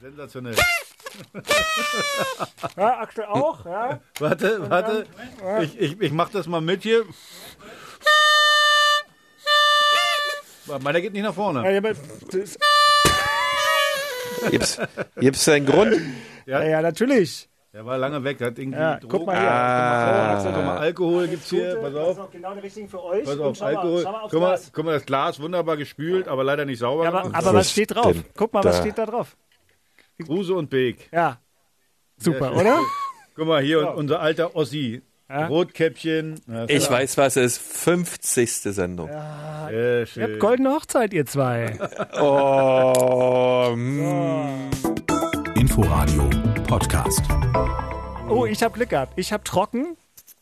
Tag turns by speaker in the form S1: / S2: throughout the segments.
S1: Sensationell.
S2: Ja, Axel auch, ja.
S1: Warte, warte. Ich, ich, ich mach das mal mit hier. Meiner geht nicht nach vorne.
S2: ja aber das,
S3: Gibt's, gibt's einen Grund?
S2: ja, ja, natürlich.
S1: Der war lange weg, hat irgendwie
S2: Ja,
S1: Drogen.
S2: guck mal hier.
S3: Ah.
S1: Guck mal, Alkohol gibt's hier, pass
S2: Das ist
S1: auf.
S2: auch genau der richtige für euch.
S1: Pass
S2: Und
S1: auf,
S2: schau mal,
S1: Alkohol.
S2: schau mal aufs
S1: Guck mal,
S2: Glas.
S1: guck mal, das Glas wunderbar gespült, aber leider nicht sauber
S2: Ja, aber,
S1: gemacht.
S2: aber was steht drauf?
S3: denn
S2: Guck mal, was
S3: da?
S2: steht da drauf?
S1: Kruse und Beek.
S2: Ja. Super,
S1: Sehr
S2: oder?
S1: Guck mal, hier unser alter Ossi.
S2: Ja.
S1: Rotkäppchen. Ja,
S3: Ich weiß, was es ist. 50. Sendung.
S1: Sehr
S2: Ihr
S1: schön.
S2: habt goldene Hochzeit, ihr zwei.
S3: Oh, mm.
S4: Inforadio Podcast.
S2: Oh, ich habe Glück gehabt. Ich habe trocken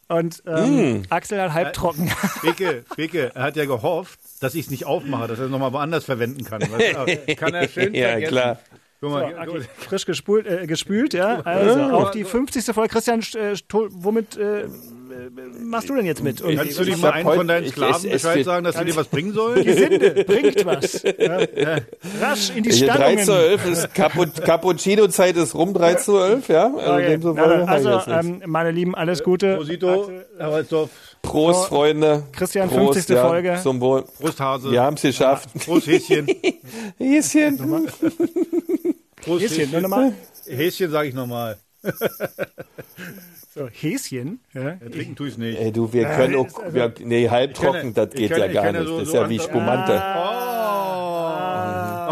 S2: und ähm, Axel hat halb trocken.
S1: Beke, Beke, er hat ja gehofft, dass ich es nicht aufmache, dass er es nochmal woanders verwenden kann. Weißt du? Aber kann er schön
S3: Ja,
S1: vergessen.
S3: klar.
S1: Guck mal, hier,
S2: Okay, frisch gespult, äh, gespült, ja. Also auf die 50. Folge. Christian, äh, womit äh, äh, machst du denn jetzt mit? Und
S1: Kannst du nicht
S3: Ich
S1: mal einen von deinen Sklaven
S3: es- es
S1: Bescheid sagen, dass sie dir was bringen sollen?
S2: Gesinde, bringt was. Ja, ja. Rasch in die
S3: Hier 3 zu
S2: Stallungen.
S3: 11 ist Capu Cappuccino-Zeit ist rum, 3 zu 11, ja? Also,
S2: Okay. also,
S3: nichts.
S2: ähm, meine Lieben, alles Gute.
S1: Prosito, Herr Walzdorf,
S3: Prost, Freunde.
S2: Christian,
S3: Prost,
S2: 50.
S3: ja,
S2: Folge.
S3: Zum Wohl.
S1: Prosthase,
S3: Wir haben es geschafft.
S1: Prost Häschen,
S3: Häschen.
S1: Prost
S2: Häschen, nur nochmal.
S1: Häschen sage ich nochmal.
S2: So, Häschen. Ja.
S1: Trinken tue ich nicht.
S3: Ey, du, wir können auch,
S2: also-
S3: wir, nee, halbtrocken, das geht
S1: kann-
S3: ja gar
S1: ja
S3: nicht.
S1: so-
S3: Das ist
S1: so
S3: ja wie
S1: an-
S3: Spumante.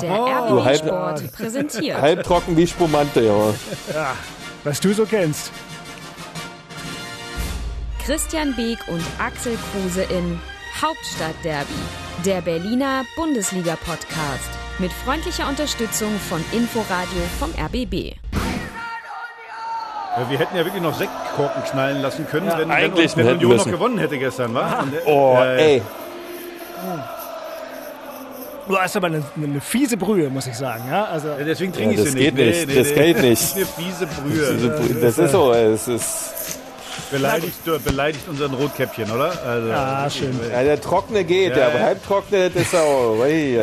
S5: Der
S3: Du,
S5: RBB
S3: halb-
S5: Sport präsentiert.
S3: Halbtrocken wie Spumante, ja.
S2: Was du so kennst.
S5: Christian Beek und Axel Kruse in Hauptstadtderby, der Berliner Bundesliga-Podcast. Mit freundlicher Unterstützung von Inforadio vom RBB.
S1: Ja, Wir hätten ja wirklich noch Sektkorken knallen lassen können, wenn, wenn,
S3: eigentlich
S1: wenn
S3: hätten
S1: Union noch
S3: müssen.
S1: gewonnen hätte gestern, wa? Und, äh,
S3: Oh,
S1: äh,
S3: ey.
S2: Du hast aber eine, eine fiese Brühe, muss ich sagen. Ja, also,
S1: Deswegen trinke
S3: Ja,
S1: ich
S3: das
S1: sie
S3: geht
S1: nicht.
S3: nicht, das geht nicht.
S1: Das ist eine fiese Brühe.
S3: Das ist so, es ist.
S1: Beleidigt, beleidigt unseren Rotkäppchen, oder? Also,
S2: ah, schön.
S3: Ja, der Trockene geht, der
S1: ja.
S3: halbtrockene, das ist auch. Ui.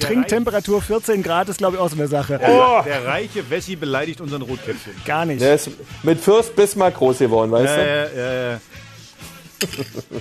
S2: Trinktemperatur 14 Grad ist, glaube ich, auch so eine Sache.
S3: Oh.
S1: Der reiche Wessi beleidigt unseren Rotkäppchen.
S2: Gar nicht.
S3: Der ist mit Fürst Bismarck groß geworden, weißt
S1: Ja,
S3: du?
S1: ja, ja, ja.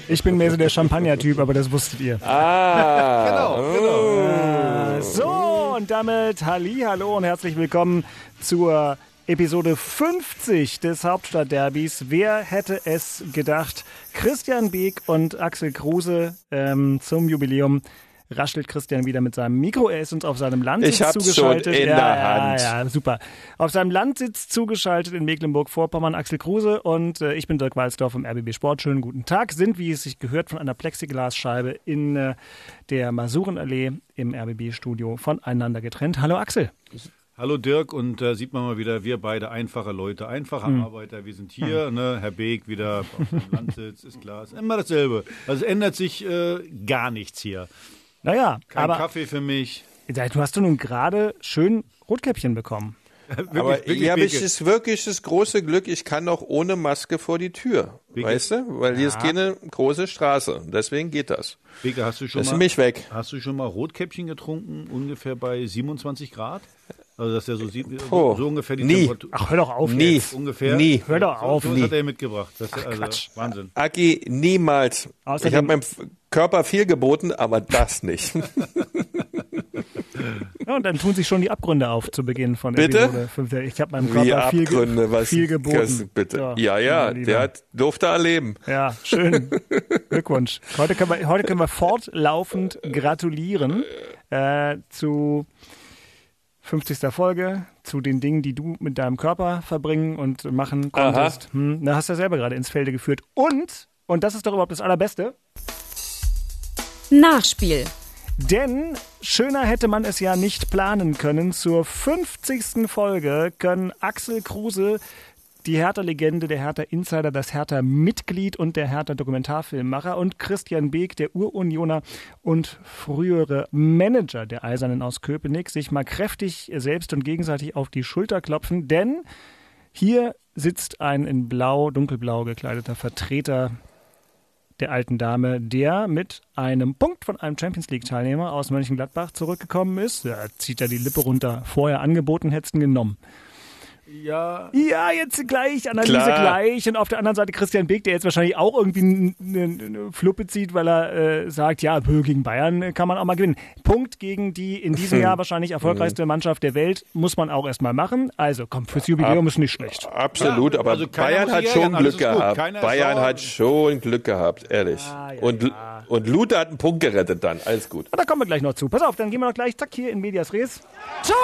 S2: Ich bin mehr so der Champagner-Typ, aber das wusstet ihr.
S3: Ah,
S1: Genau,
S2: So, und damit Halli, hallo und herzlich willkommen zur Episode 50 des Hauptstadtderbys. Wer hätte es gedacht? Christian Beek und Axel Kruse ähm, zum Jubiläum raschelt Christian wieder mit seinem Mikro. Er ist uns auf seinem Landsitz
S3: Ich hab's
S2: zugeschaltet.
S3: schon in
S2: ja,
S3: der
S2: ja,
S3: Hand.
S2: Ja, super. Auf seinem Landsitz zugeschaltet in Mecklenburg-Vorpommern Axel Kruse und äh, ich bin Dirk Walzdorf vom RBB Sport. Schönen guten Tag. Sind, wie es sich gehört, von einer Plexiglasscheibe in äh, der Masurenallee im RBB-Studio voneinander getrennt. Hallo Axel.
S1: Hallo Dirk und äh, sieht man mal wieder, wir beide einfache Leute, einfache
S2: Hm.
S1: Arbeiter, wir sind hier, ne? Herr Beek wieder auf dem Landsitz, ist klar, ist immer dasselbe. Also es ändert sich äh, gar nichts hier.
S2: Naja,
S1: Kein
S2: aber
S1: Kaffee für mich.
S2: Du hast du nun gerade schön Rotkäppchen bekommen.
S1: Wirklich,
S3: Aber
S1: wirklich,
S3: hier habe ich das wirklich das große Glück, ich kann auch ohne Maske vor die Tür.
S1: Beke.
S3: Weißt du? Weil hier ist keine große Straße. Deswegen geht das.
S1: Beke, hast du schon
S3: Lass
S1: mal,
S3: mich weg.
S1: Hast du schon mal Rotkäppchen getrunken, ungefähr bei 27 Grad? Also dass der so, so,
S3: Oh,
S1: so ungefähr die
S3: nie.
S1: Temperatur.
S2: Ach, hör doch auf
S3: Nie.
S2: jetzt.
S1: Ungefähr.
S3: Nie.
S2: Hör doch auf.
S1: So, so
S3: nie.
S1: hat er mitgebracht. Das ist also
S2: Quatsch.
S1: Wahnsinn.
S3: Aki, niemals.
S2: Außerdem-
S3: ich habe meinem Körper viel geboten, aber das nicht.
S2: Ja, und dann tun sich schon die Abgründe auf zu Beginn von
S3: Bitte?
S2: Episode 5. Ich habe meinem
S3: Wie
S2: Körper viel, ge
S3: Abgründe, was
S2: viel geboten.
S3: das- bitte.
S2: So,
S3: ja, ja, der hat, durfte erleben.
S2: Ja, schön. Glückwunsch. Heute können wir, heute können wir fortlaufend gratulieren äh, zu 50. Folge, zu den Dingen, die du mit deinem Körper verbringen und machen konntest. Hm, da hast du ja selber gerade ins Felde geführt. Und, und das ist doch überhaupt das Allerbeste,
S5: Nachspiel.
S2: Denn schöner hätte man es ja nicht planen können. Zur 50. Folge können Axel Kruse, die Hertha-Legende, der Hertha-Insider, das Hertha-Mitglied und der Hertha-Dokumentarfilmmacher und Christian Beek, der Urunioner und frühere Manager der Eisernen aus Köpenick, sich mal kräftig selbst und gegenseitig auf die Schulter klopfen, denn hier sitzt ein in blau, dunkelblau gekleideter Vertreter der alten Dame, der mit einem Punkt von einem Champions League-Teilnehmer aus Mönchengladbach zurückgekommen ist. Da zieht er die Lippe runter. Vorher angeboten, hättest du genommen.
S1: Ja.
S2: Ja, jetzt gleich, Analyse
S3: Klar.
S2: gleich. Und auf der anderen Seite Christian Beek, der jetzt wahrscheinlich auch irgendwie eine, Fluppe zieht, weil er äh, sagt, ja, gegen Bayern kann man auch mal gewinnen. Punkt gegen die in diesem Jahr wahrscheinlich erfolgreichste Mannschaft der Welt muss man auch erstmal machen. Also komm, fürs Jubiläum ist nicht schlecht.
S3: Absolut,
S1: Ja,
S3: aber
S1: also
S3: Bayern hat schon Glück gehabt.
S1: Keiner
S3: Bayern hat schon Glück gehabt, ehrlich.
S2: Ja, ja,
S3: und,
S2: ja.
S3: und Luther hat einen Punkt gerettet dann, alles gut.
S2: Und da kommen wir gleich noch zu. Pass auf, dann gehen wir noch gleich, zack, hier in Medias Res.
S6: Tor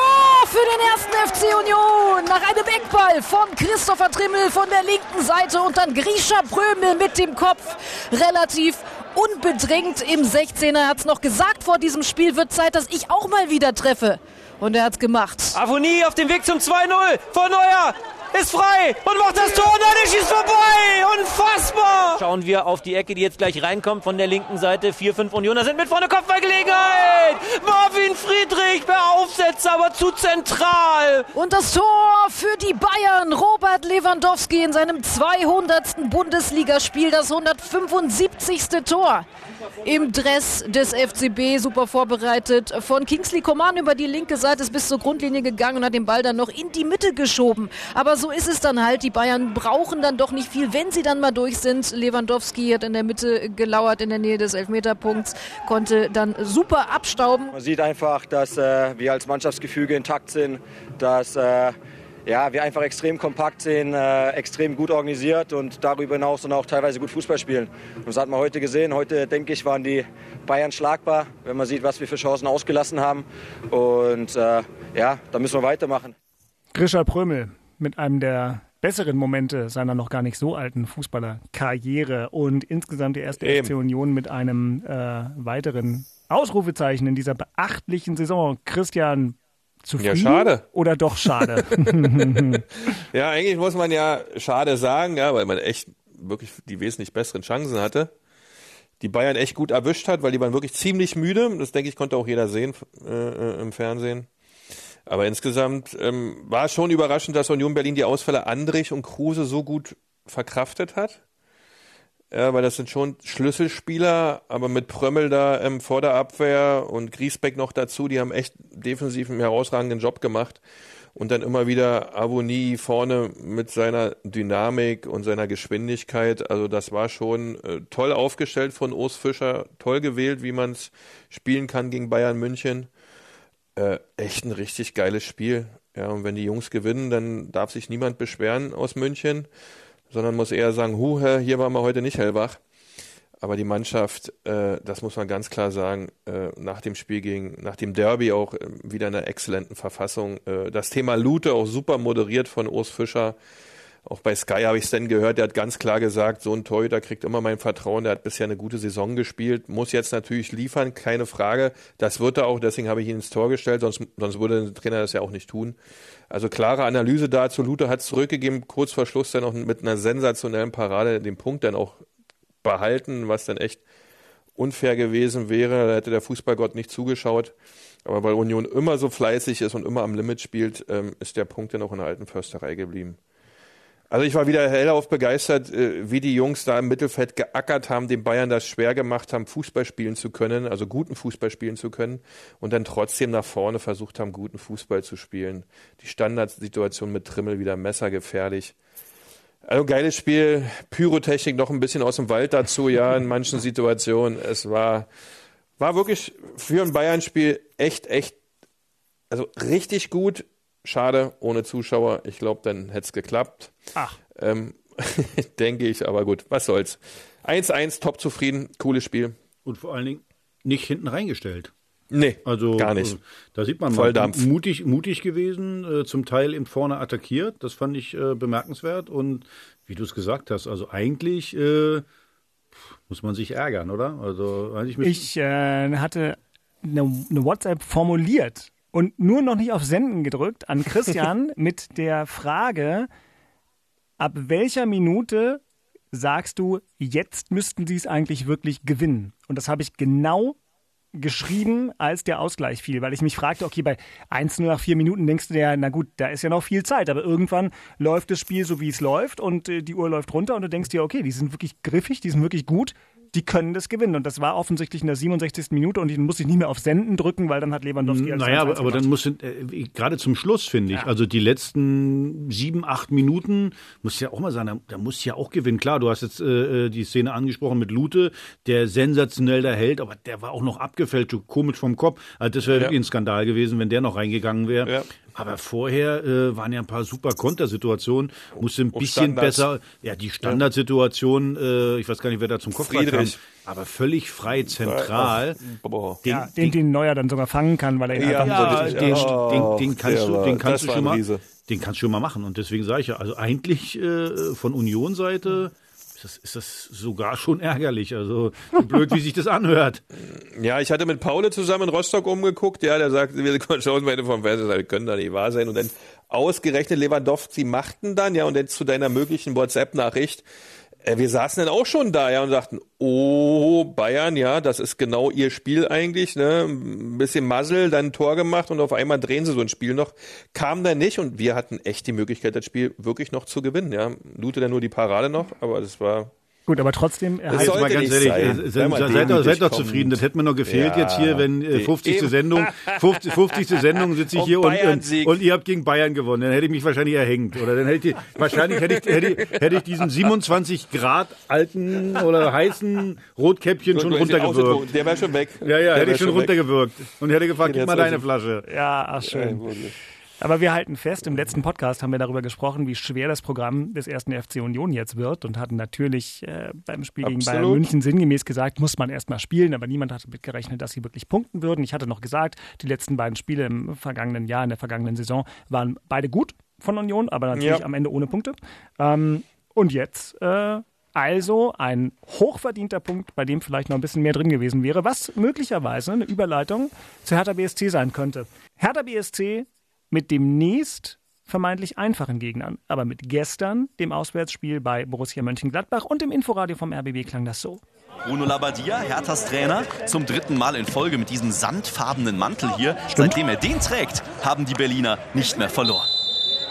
S6: für den ersten FC Union nach einem Eckball von Christopher Trimmel von der linken Seite und dann Grisha Prömel mit dem Kopf relativ unbedrängt im 16er. Er hat es noch gesagt, vor diesem Spiel wird Zeit, dass ich auch mal wieder treffe. Und er hat's gemacht.
S7: Avonie auf dem Weg zum 2-0 von Neuer ist frei und macht das Tor. Nein, er schießt vorbei. Unfassbar. Schauen wir auf die Ecke, die jetzt gleich reinkommt von der linken Seite. Vier, fünf Unioner sind mit vorne Kopfballgelegenheit. Marvin Friedrich per Aufsetzer, aber zu zentral.
S6: Und das Tor für die Bayern. Robert Lewandowski in seinem 200. Bundesligaspiel, das 175. Tor im Dress des FCB. Super vorbereitet von Kingsley Coman über die linke Seite, ist bis zur Grundlinie gegangen und hat den Ball dann noch in die Mitte geschoben. Aber so ist es dann halt. Die Bayern brauchen dann doch nicht viel, wenn sie dann mal durch sind. Lewandowski hat in der Mitte gelauert, in der Nähe des Elfmeterpunkts, konnte dann super abstauben.
S8: Man sieht einfach, dass äh, wir als Mannschaftsgefüge intakt sind, dass äh, ja, wir einfach extrem kompakt sind, äh, extrem gut organisiert und darüber hinaus dann auch teilweise gut Fußball spielen. Und das hat man heute gesehen. Heute, denke ich, waren die Bayern schlagbar, wenn man sieht, was wir für Chancen ausgelassen haben. Und äh, ja, da müssen wir weitermachen.
S2: Grisha Prömel mit einem der besseren Momente seiner noch gar nicht so alten Fußballerkarriere und insgesamt die erste
S3: Eben.
S2: FC Union mit einem äh, weiteren Ausrufezeichen in dieser beachtlichen Saison. Christian, zufrieden
S3: Ja, schade.
S2: oder doch schade?
S3: Ja, eigentlich muss man ja schade sagen, ja, weil man echt wirklich die wesentlich besseren Chancen hatte. Die Bayern echt gut erwischt hat, weil die waren wirklich ziemlich müde. Das denke ich, konnte auch jeder sehen äh, äh, im Fernsehen. Aber insgesamt ähm, war schon überraschend, dass Union Berlin die Ausfälle Andrich und Kruse so gut verkraftet hat. Ja, weil das sind schon Schlüsselspieler, aber mit Prömmel da ähm, vor der Abwehr und Griesbeck noch dazu, die haben echt defensiv einen herausragenden Job gemacht. Und dann immer wieder Avonie vorne mit seiner Dynamik und seiner Geschwindigkeit. Also das war schon äh, toll aufgestellt von Urs Fischer, toll gewählt, wie man es spielen kann gegen Bayern München. Äh, echt ein richtig geiles Spiel. Ja, und wenn die Jungs gewinnen, dann darf sich niemand beschweren aus München, sondern muss eher sagen, hu, hä, hier waren wir heute nicht hellwach. Aber die Mannschaft, äh, das muss man ganz klar sagen, äh, nach dem Spiel gegen, nach dem Derby auch äh, wieder in einer exzellenten Verfassung. Äh, das Thema Lute auch super moderiert von Urs Fischer. Auch bei Sky habe ich es dann gehört, der hat ganz klar gesagt, so ein Torhüter kriegt immer mein Vertrauen, der hat bisher eine gute Saison gespielt, muss jetzt natürlich liefern, keine Frage. Das wird er auch, deswegen habe ich ihn ins Tor gestellt, sonst, sonst würde der Trainer das ja auch nicht tun. Also klare Analyse dazu. Lute hat zurückgegeben, kurz vor Schluss dann noch mit einer sensationellen Parade den Punkt dann auch behalten, was dann echt unfair gewesen wäre. Da hätte der Fußballgott nicht zugeschaut. Aber weil Union immer so fleißig ist und immer am Limit spielt, ähm, ist der Punkt dann auch in der alten Försterei geblieben. Also ich war wieder hellauf begeistert, äh, wie die Jungs da im Mittelfeld geackert haben, den Bayern das schwer gemacht haben, Fußball spielen zu können, also guten Fußball spielen zu können und dann trotzdem nach vorne versucht haben, guten Fußball zu spielen. Die Standardsituation mit Trimmel wieder messergefährlich. Also geiles Spiel, Pyrotechnik noch ein bisschen aus dem Wald dazu, ja, in manchen Situationen. Es war, war wirklich für ein Bayern-Spiel echt, echt, also richtig gut. Schade, ohne Zuschauer. Ich glaube, dann hätte es geklappt.
S2: Ach.
S3: Ähm, denke ich, aber gut, was soll's. 1-1, top zufrieden, cooles Spiel.
S1: Und vor allen Dingen nicht hinten reingestellt.
S3: Nee,
S1: Also
S3: gar nicht.
S1: äh, Da sieht man mal mutig, mutig gewesen, äh, zum Teil eben vorne attackiert. Das fand ich äh, bemerkenswert. Und wie du es gesagt hast, also eigentlich äh, muss man sich ärgern, oder? Also eigentlich müsste-
S2: Ich äh, hatte eine, eine WhatsApp formuliert und nur noch nicht auf Senden gedrückt an Christian mit der Frage, ab welcher Minute sagst du, jetzt müssten sie es eigentlich wirklich gewinnen? Und das habe ich genau geschrieben, als der Ausgleich fiel, weil ich mich fragte, okay, bei 1 nur nach vier Minuten denkst du dir, na gut, da ist ja noch viel Zeit, aber irgendwann läuft das Spiel so, wie es läuft und äh, die Uhr läuft runter und du denkst dir, okay, die sind wirklich griffig, die sind wirklich gut. Die können das gewinnen. Und das war offensichtlich in der 67. Minute und ich musste nicht mehr auf Senden drücken, weil dann hat Lewandowski alles
S1: Naja,
S2: 1-1
S1: aber, aber dann muss äh, gerade zum Schluss, finde ich, also die letzten sieben, acht Minuten, muss ja auch mal sagen, da, da muss ja auch gewinnen. Klar, du hast jetzt äh, die Szene angesprochen mit Lute, der sensationell da hält, aber der war auch noch abgefälscht, so komisch vom Kopf. Also das wäre
S3: Ja.
S1: wirklich ein Skandal gewesen, wenn der noch reingegangen wäre.
S3: Ja.
S1: Aber vorher äh, waren ja ein paar super Kontersituationen, musste ein bisschen
S3: Standards.
S1: besser, ja, die Standardsituation, äh, ich weiß gar nicht, wer da zum Kopfball kam, aber völlig frei zentral. Den,
S2: ja, den, den Neuer dann sogar fangen kann, weil er ihn
S3: Ja,
S1: ja, den,
S3: Oh,
S1: den, den kannst du, den kannst du schon mal, den kannst du schon mal machen. Und deswegen sage ich ja, also eigentlich äh, von Union-Seite das, ist das sogar schon ärgerlich. Also so blöd, wie sich das anhört.
S3: Ja, ich hatte mit Paule zusammen in Rostock umgeguckt. Ja, der sagte, wir schauen beide vom Fernseher, wir können da nicht wahr sein. Und dann ausgerechnet Lewandowski machten dann, ja, und dann zu deiner möglichen WhatsApp-Nachricht. Äh, wir saßen dann auch schon da, ja, und sagten, oh, Bayern, ja, das ist genau ihr Spiel eigentlich, ne? Ein bisschen Muzzle, dann ein Tor gemacht und auf einmal drehen sie so ein Spiel noch. Kam dann nicht und wir hatten echt die Möglichkeit, das Spiel wirklich noch zu gewinnen, ja. Lute dann nur die Parade noch, aber das war,
S2: Gut, aber trotzdem, er
S3: Das
S2: hat
S3: soll-
S1: Jetzt mal
S3: Sollte
S1: ganz ehrlich,
S3: sein.
S1: äh,
S3: Sei mal
S1: seid, seid, doch- seid doch zufrieden. Das hätte mir noch gefehlt
S3: Ja,
S1: jetzt hier, wenn äh,
S3: die-
S1: 50.
S3: eben.
S1: Sendung, 50. 50. Sendung sitze ich hier und, und, und ihr habt gegen Bayern gewonnen. Dann hätte ich mich wahrscheinlich erhängt. Oder dann hätte ich, wahrscheinlich hätte ich, hätte, ich- hätte ich diesen 27 Grad alten oder heißen Rotkäppchen schon runtergewürgt.
S3: Der wäre schon weg.
S1: Ja, ja,
S3: Der
S1: hätte ich schon
S3: weg.
S1: runtergewürgt. Und hätte gefragt, gib mal deine
S3: also-
S1: Flasche.
S2: ja, ach schön. Aber wir halten fest, im letzten Podcast haben wir darüber gesprochen, wie schwer das Programm des ersten FC Union jetzt wird und hatten natürlich äh, beim Spiel gegen Bayern
S3: Absolut.
S2: München sinngemäß gesagt, muss man erstmal spielen, aber niemand hatte damit gerechnet, dass sie wirklich punkten würden. Ich hatte noch gesagt, die letzten beiden Spiele im vergangenen Jahr, in der vergangenen Saison, waren beide gut von Union, aber natürlich
S3: Ja.
S2: am Ende ohne Punkte. Ähm, und jetzt äh, also ein hochverdienter Punkt, bei dem vielleicht noch ein bisschen mehr drin gewesen wäre, was möglicherweise eine Überleitung zu Hertha BSC sein könnte. Hertha BSC mit demnächst vermeintlich einfachen Gegnern, aber mit gestern, dem Auswärtsspiel bei Borussia Mönchengladbach und im Inforadio vom RBB klang das so.
S9: Bruno Labbadia, Herthas Trainer, zum dritten Mal in Folge mit diesem sandfarbenen Mantel hier. Seitdem er den trägt, haben die Berliner nicht mehr verloren.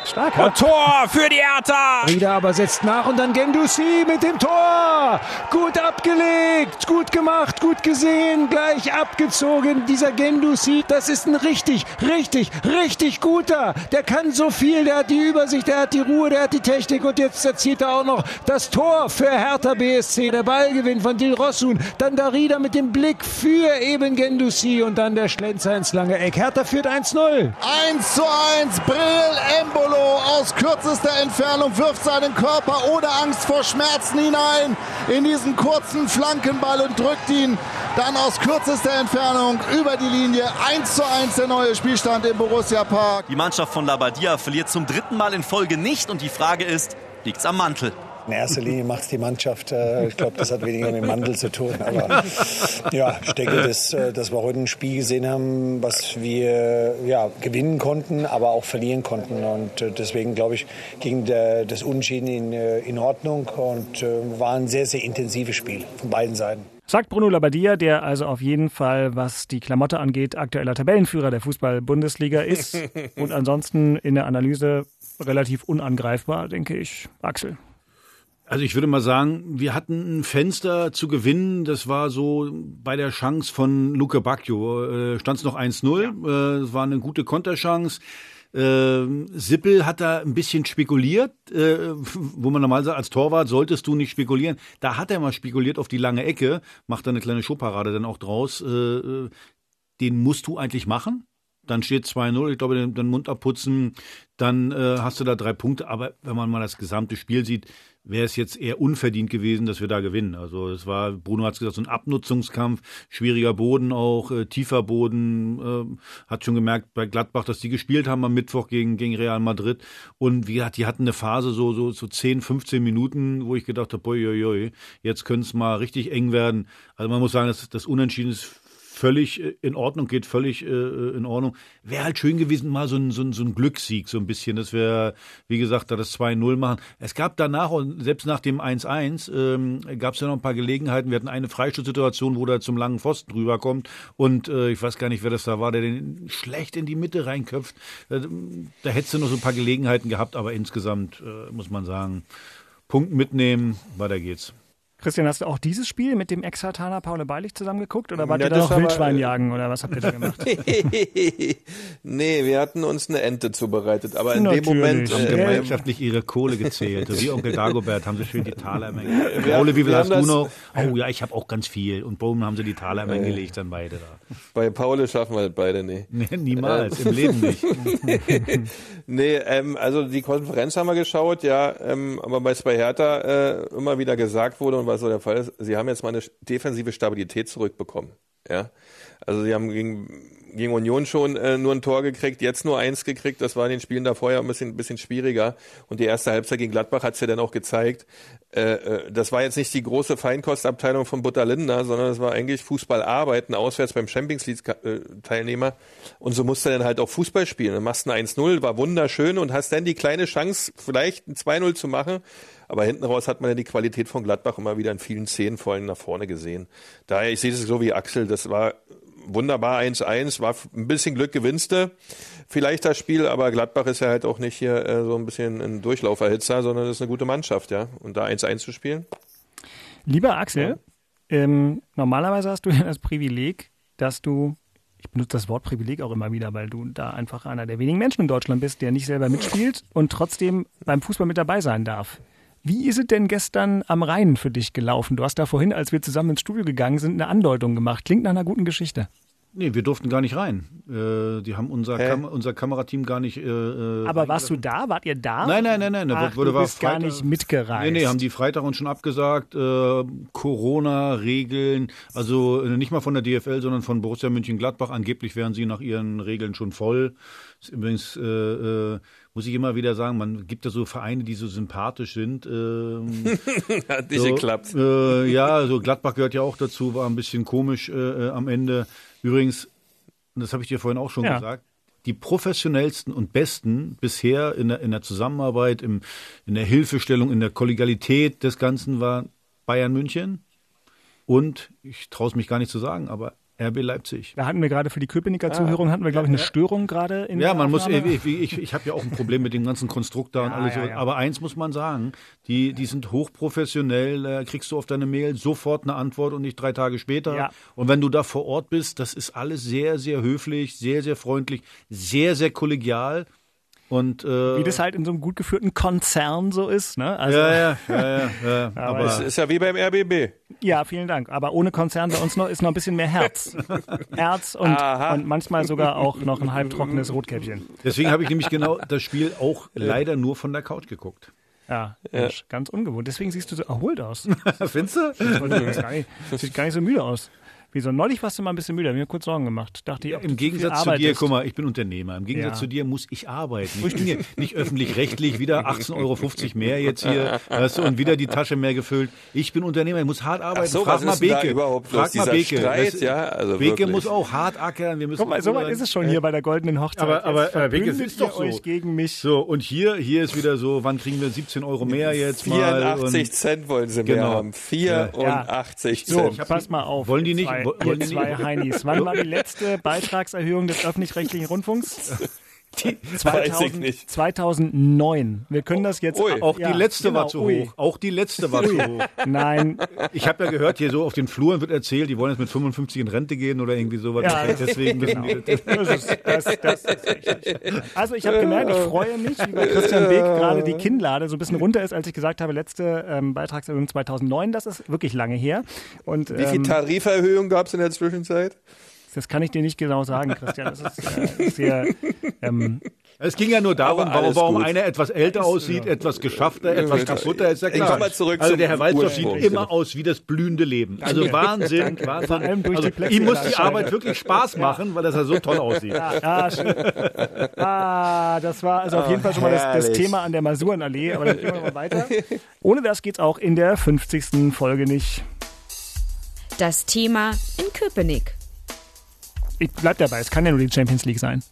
S2: Stark, ja?
S7: Tor für die Hertha!
S10: Rieder aber setzt nach und dann Gendouzi mit dem Tor. Gut abgelegt, gut gemacht, gut gesehen, gleich abgezogen. Dieser Gendouzi, das ist ein richtig, richtig, richtig guter. Der kann so viel, der hat die Übersicht, der hat die Ruhe, der hat die Technik und jetzt erzielt er auch noch das Tor für Hertha BSC. Der Ballgewinn von Dil Rossun, dann der Rieder mit dem Blick für eben Gendouzi und dann der Schlenzer ins lange Eck. Hertha führt 1-0.
S11: 1 zu 1. Brill Embolo aus kürzester Entfernung wirft seinen Körper ohne Angst vor Schmerzen hinein in diesen kurzen Flankenball und drückt ihn dann aus kürzester Entfernung über die Linie. 1 zu 1 der neue Spielstand im Borussia Park.
S9: Die Mannschaft von Labbadia verliert zum dritten Mal in Folge nicht und die Frage ist, liegt's am Mantel?
S10: In erster Linie macht es die Mannschaft. Äh, Ich glaube, das hat weniger mit dem Mandel zu tun. Aber ja, ich denke, dass, äh, dass wir heute ein Spiel gesehen haben, was wir ja, gewinnen konnten, aber auch verlieren konnten. Und äh, deswegen glaube ich, ging der, das Unentschieden in, in Ordnung und äh, war ein sehr, sehr intensives Spiel von beiden Seiten.
S2: Sagt Bruno Labbadia, der also auf jeden Fall, was die Klamotte angeht, aktueller Tabellenführer der Fußball-Bundesliga ist und ansonsten in der Analyse relativ unangreifbar, denke ich. Axel.
S1: Also ich würde mal sagen, wir hatten ein Fenster zu gewinnen. Das war so bei der Chance von Luca Bacchio. Äh, Stand es noch 1-0. Äh, Es war eine gute Konterchance. Äh, Sippel hat da ein bisschen spekuliert, äh, wo man normal sagt, als Torwart solltest du nicht spekulieren. Da hat er mal spekuliert auf die lange Ecke, macht da eine kleine Showparade dann auch draus. Äh, äh, den musst du eigentlich machen. Dann steht 2-0, ich glaube, den, den Mund abputzen, dann äh, hast du da drei Punkte. Aber wenn man mal das gesamte Spiel sieht, wäre es jetzt eher unverdient gewesen, dass wir da gewinnen. Also es war, Bruno hat es gesagt, so ein Abnutzungskampf, schwieriger Boden auch, äh, tiefer Boden. Äh, hat schon gemerkt bei Gladbach, dass die gespielt haben am Mittwoch gegen, gegen Real Madrid. Und wie gesagt, die hatten eine Phase so, so, so 10, 15 Minuten, wo ich gedacht habe, oi, oi, oi, jetzt könnte es mal richtig eng werden. Also man muss sagen, das, das Unentschieden ist völlig äh, in Ordnung, geht völlig äh, in Ordnung. Wäre halt schön gewesen, mal so ein, so ein, so ein Glückssieg, so ein bisschen, dass wir, wie gesagt, da das 2-0 machen. Es gab danach, und selbst nach dem 1-1, ähm, gab es ja noch ein paar Gelegenheiten. Wir hatten eine Freischutzsituation, wo der zum langen Pfosten rüberkommt und äh, ich weiß gar nicht, wer das da war, der den schlecht in die Mitte reinköpft. Äh, da hättest du noch so ein paar Gelegenheiten gehabt, aber insgesamt äh, muss man sagen, Punkt mitnehmen, weiter geht's.
S2: Christian, hast du auch dieses Spiel mit dem Ex-Hartaner Paul Beilich zusammengeguckt oder wart
S3: Ja,
S2: ihr da
S3: das
S2: noch
S3: haben wir-
S2: Wildschwein jagen oder was habt ihr da gemacht?
S3: nee, wir hatten uns eine Ente zubereitet, aber in dem
S2: Natürlich.
S3: Moment.
S1: Haben
S3: Äh,
S1: gemeinschaftlich ihre Kohle gezählt. So wie Onkel Dagobert haben sie schön die Talermenge.
S3: Wir-
S1: Paule, wie viel hast
S3: haben
S1: du noch? Oh ja, ich habe auch ganz viel. Und Boom haben sie die Talermenge gelegt, dann beide da.
S3: bei Paul schaffen wir das beide nicht.
S1: Nee, niemals, im Leben nicht.
S3: Nee, ähm, also die Konferenz haben wir geschaut, ja, ähm, aber bei Hertha äh, immer wieder gesagt wurde und was so der Fall ist, sie haben jetzt mal eine defensive Stabilität zurückbekommen. Ja, also sie haben gegen, gegen Union schon äh, nur ein Tor gekriegt, jetzt nur eins gekriegt. Das war in den Spielen davor ja ein bisschen, ein bisschen schwieriger. Und die erste Halbzeit gegen Gladbach hat es ja dann auch gezeigt. Äh, äh, das war jetzt nicht die große Feinkostabteilung von Butter Lindner, sondern das war eigentlich Fußballarbeiten auswärts beim Champions League äh. Und so musst du dann halt auch Fußball spielen. Dann machst du ein 1-0, war wunderschön und hast dann die kleine Chance, vielleicht ein 2-0 zu machen. Aber hinten raus hat man ja die Qualität von Gladbach immer wieder in vielen Szenen vor allem nach vorne gesehen. Daher, ich sehe es so wie Axel, das war wunderbar 1-1, war ein bisschen Glück gewinnste vielleicht das Spiel, aber Gladbach ist ja halt auch nicht hier äh, so ein bisschen ein Durchlauferhitzer, sondern das ist eine gute Mannschaft, ja. Und da 1-1 zu spielen.
S2: Lieber Axel, ähm, normalerweise hast du ja das Privileg, dass du, ich benutze das Wort Privileg auch immer wieder, weil du da einfach einer der wenigen Menschen in Deutschland bist, der nicht selber mitspielt und trotzdem beim Fußball mit dabei sein darf. Wie ist es denn gestern am Rhein für dich gelaufen? Du hast da vorhin, als wir zusammen ins Studio gegangen sind, eine Andeutung gemacht. Klingt nach einer guten Geschichte.
S1: Nee, wir durften gar nicht rein. Äh, die haben unser? Kam unser Kamerateam gar nicht. Äh, äh,
S2: Aber warst du da? Wart ihr da?
S1: Nein, nein, nein, nein. Da
S2: Ach,
S1: wurde
S2: du
S1: war
S2: bist gar
S1: Freitag-
S2: nicht mitgereist.
S1: Nee, nee, haben die Freitag uns schon abgesagt. Äh, Corona-Regeln, also äh, nicht mal von der DFL, sondern von Borussia München-Gladbach. Angeblich wären sie nach ihren Regeln schon voll. Ist übrigens, äh, äh, muss ich immer wieder sagen, man gibt ja so Vereine, die so sympathisch sind. Ähm,
S3: Hat nicht
S1: so,
S3: geklappt.
S1: Äh, ja, so Gladbach gehört ja auch dazu, war ein bisschen komisch äh, am Ende. Übrigens, das habe ich dir vorhin auch schon
S2: Ja.
S1: gesagt, die professionellsten und besten bisher in der, in der Zusammenarbeit, im, in der Hilfestellung, in der Kollegialität des Ganzen war Bayern München und, ich traue es mich gar nicht zu sagen, aber RB Leipzig.
S2: Da hatten wir gerade für die Köpenicker Zuhörung, hatten wir, glaube ich, eine Störung gerade in
S1: Ja,
S2: der
S1: man muss,
S2: Aufnahme.
S1: ich, ich, ich, ich habe ja auch ein Problem mit dem ganzen Konstrukt da und
S2: Ja,
S1: alles.
S2: ja, ja.
S1: Aber eins muss man sagen, die, die sind hochprofessionell, äh, kriegst du auf deine Mail sofort eine Antwort und nicht drei Tage später.
S2: Ja.
S1: Und wenn du da vor Ort bist, das ist alles sehr, sehr höflich, sehr, sehr freundlich, sehr, sehr kollegial. Und, äh,
S2: Wie das halt in so einem gut geführten Konzern so ist. Ne? Also,
S1: ja, ja, ja, ja, ja.
S2: Aber
S1: aber
S3: Das ist ja wie beim RBB.
S2: Ja, vielen Dank. Aber ohne Konzern bei uns noch, ist noch ein bisschen mehr Herz. Herz und, und manchmal sogar auch noch ein halbtrockenes Rotkäppchen.
S1: deswegen habe ich nämlich genau das Spiel auch leider nur von der Couch geguckt.
S2: Ja, Mensch, ganz ungewohnt. Deswegen siehst du so erholt aus.
S1: Findest du?
S2: Sieht gar nicht so müde aus. Wieso? Neulich warst du mal ein bisschen müde, hab mir kurz Sorgen gemacht. Dachte ich, ob du
S1: Im
S2: zu viel
S1: Gegensatz zu dir, guck mal, ich bin Unternehmer. Im Gegensatz
S2: Ja.
S1: zu dir muss ich arbeiten. Ich bin hier nicht öffentlich-rechtlich, wieder 18,50 Euro mehr jetzt hier, weißt du, und wieder die Tasche mehr gefüllt. Ich bin Unternehmer, ich muss hart arbeiten.
S3: Ach so,
S1: Frag
S3: was
S1: mal
S3: ist denn da
S1: Beke.
S3: überhaupt
S1: Frag mal Beke.
S3: Streit?
S1: Das-
S3: Ja, also
S1: Beke
S3: wirklich.
S1: muss auch hart ackern. Wir müssen
S2: Guck mal, so weit ist es schon hier bei der goldenen Hochzeit.
S1: Aber, aber
S2: Jetzt
S1: äh, Beke, es ist doch so.
S2: euch gegen mich.
S1: So, und hier, hier ist wieder so, wann kriegen wir 17 Euro mehr jetzt mal?
S3: 84
S1: Und
S3: Cent wollen sie mehr
S1: Genau.
S3: haben. 84
S2: So,
S3: Cent.
S2: pass mal auf.
S1: Wollen die nicht-
S2: Zwei, ihr zwei Heinis. Wann war die letzte Beitragserhöhung des öffentlich-rechtlichen Rundfunks?
S3: Weiß ich
S2: 2000,
S3: nicht.
S2: 2009. Wir können das jetzt
S3: Ui.
S1: auch
S2: ja,
S1: die letzte
S2: genau,
S1: war zu
S2: ui.
S1: hoch. Auch die letzte war zu hoch.
S2: Nein,
S1: Ich habe ja gehört, hier so auf den Fluren wird erzählt, die wollen jetzt mit 55 in Rente gehen oder irgendwie sowas.
S2: Ja, das-
S1: Deswegen müssen die,
S2: Das ist, das, das ist richtig. Also ich habe gemerkt, ich freue mich, wie bei Christian Beek gerade die Kinnlade so ein bisschen runter ist, als ich gesagt habe, letzte ähm, Beitragserhöhung 2009, das ist wirklich lange her. Und
S3: Wie viel
S2: ähm,
S3: Tariferhöhung gab es in der Zwischenzeit?
S2: Das kann ich dir nicht genau sagen, Christian. Das ist äh, sehr, ähm,
S1: Es ging ja nur darum, warum, warum einer etwas älter aussieht, etwas geschaffter, etwas kaputter, ist ja
S3: Ich
S1: klar.
S3: komm mal zurück
S1: also
S3: zum
S1: der Herr Walzdorf sieht immer aus wie das blühende Leben. Also Wahnsinn, Wahnsinn.
S2: Vor allem durch
S1: also,
S2: die Plexiglas-
S1: ihm muss die Arbeit wirklich Spaß machen, weil das ja so toll aussieht.
S2: ah, schön. ah, das war also auf jeden Fall schon mal das, das. Thema an der Masurenallee, aber dann gehen wir mal weiter. Ohne das geht's auch in der 50. Folge nicht.
S5: Das Thema in Köpenick.
S2: Ich bleib dabei, es kann ja nur die Champions League sein.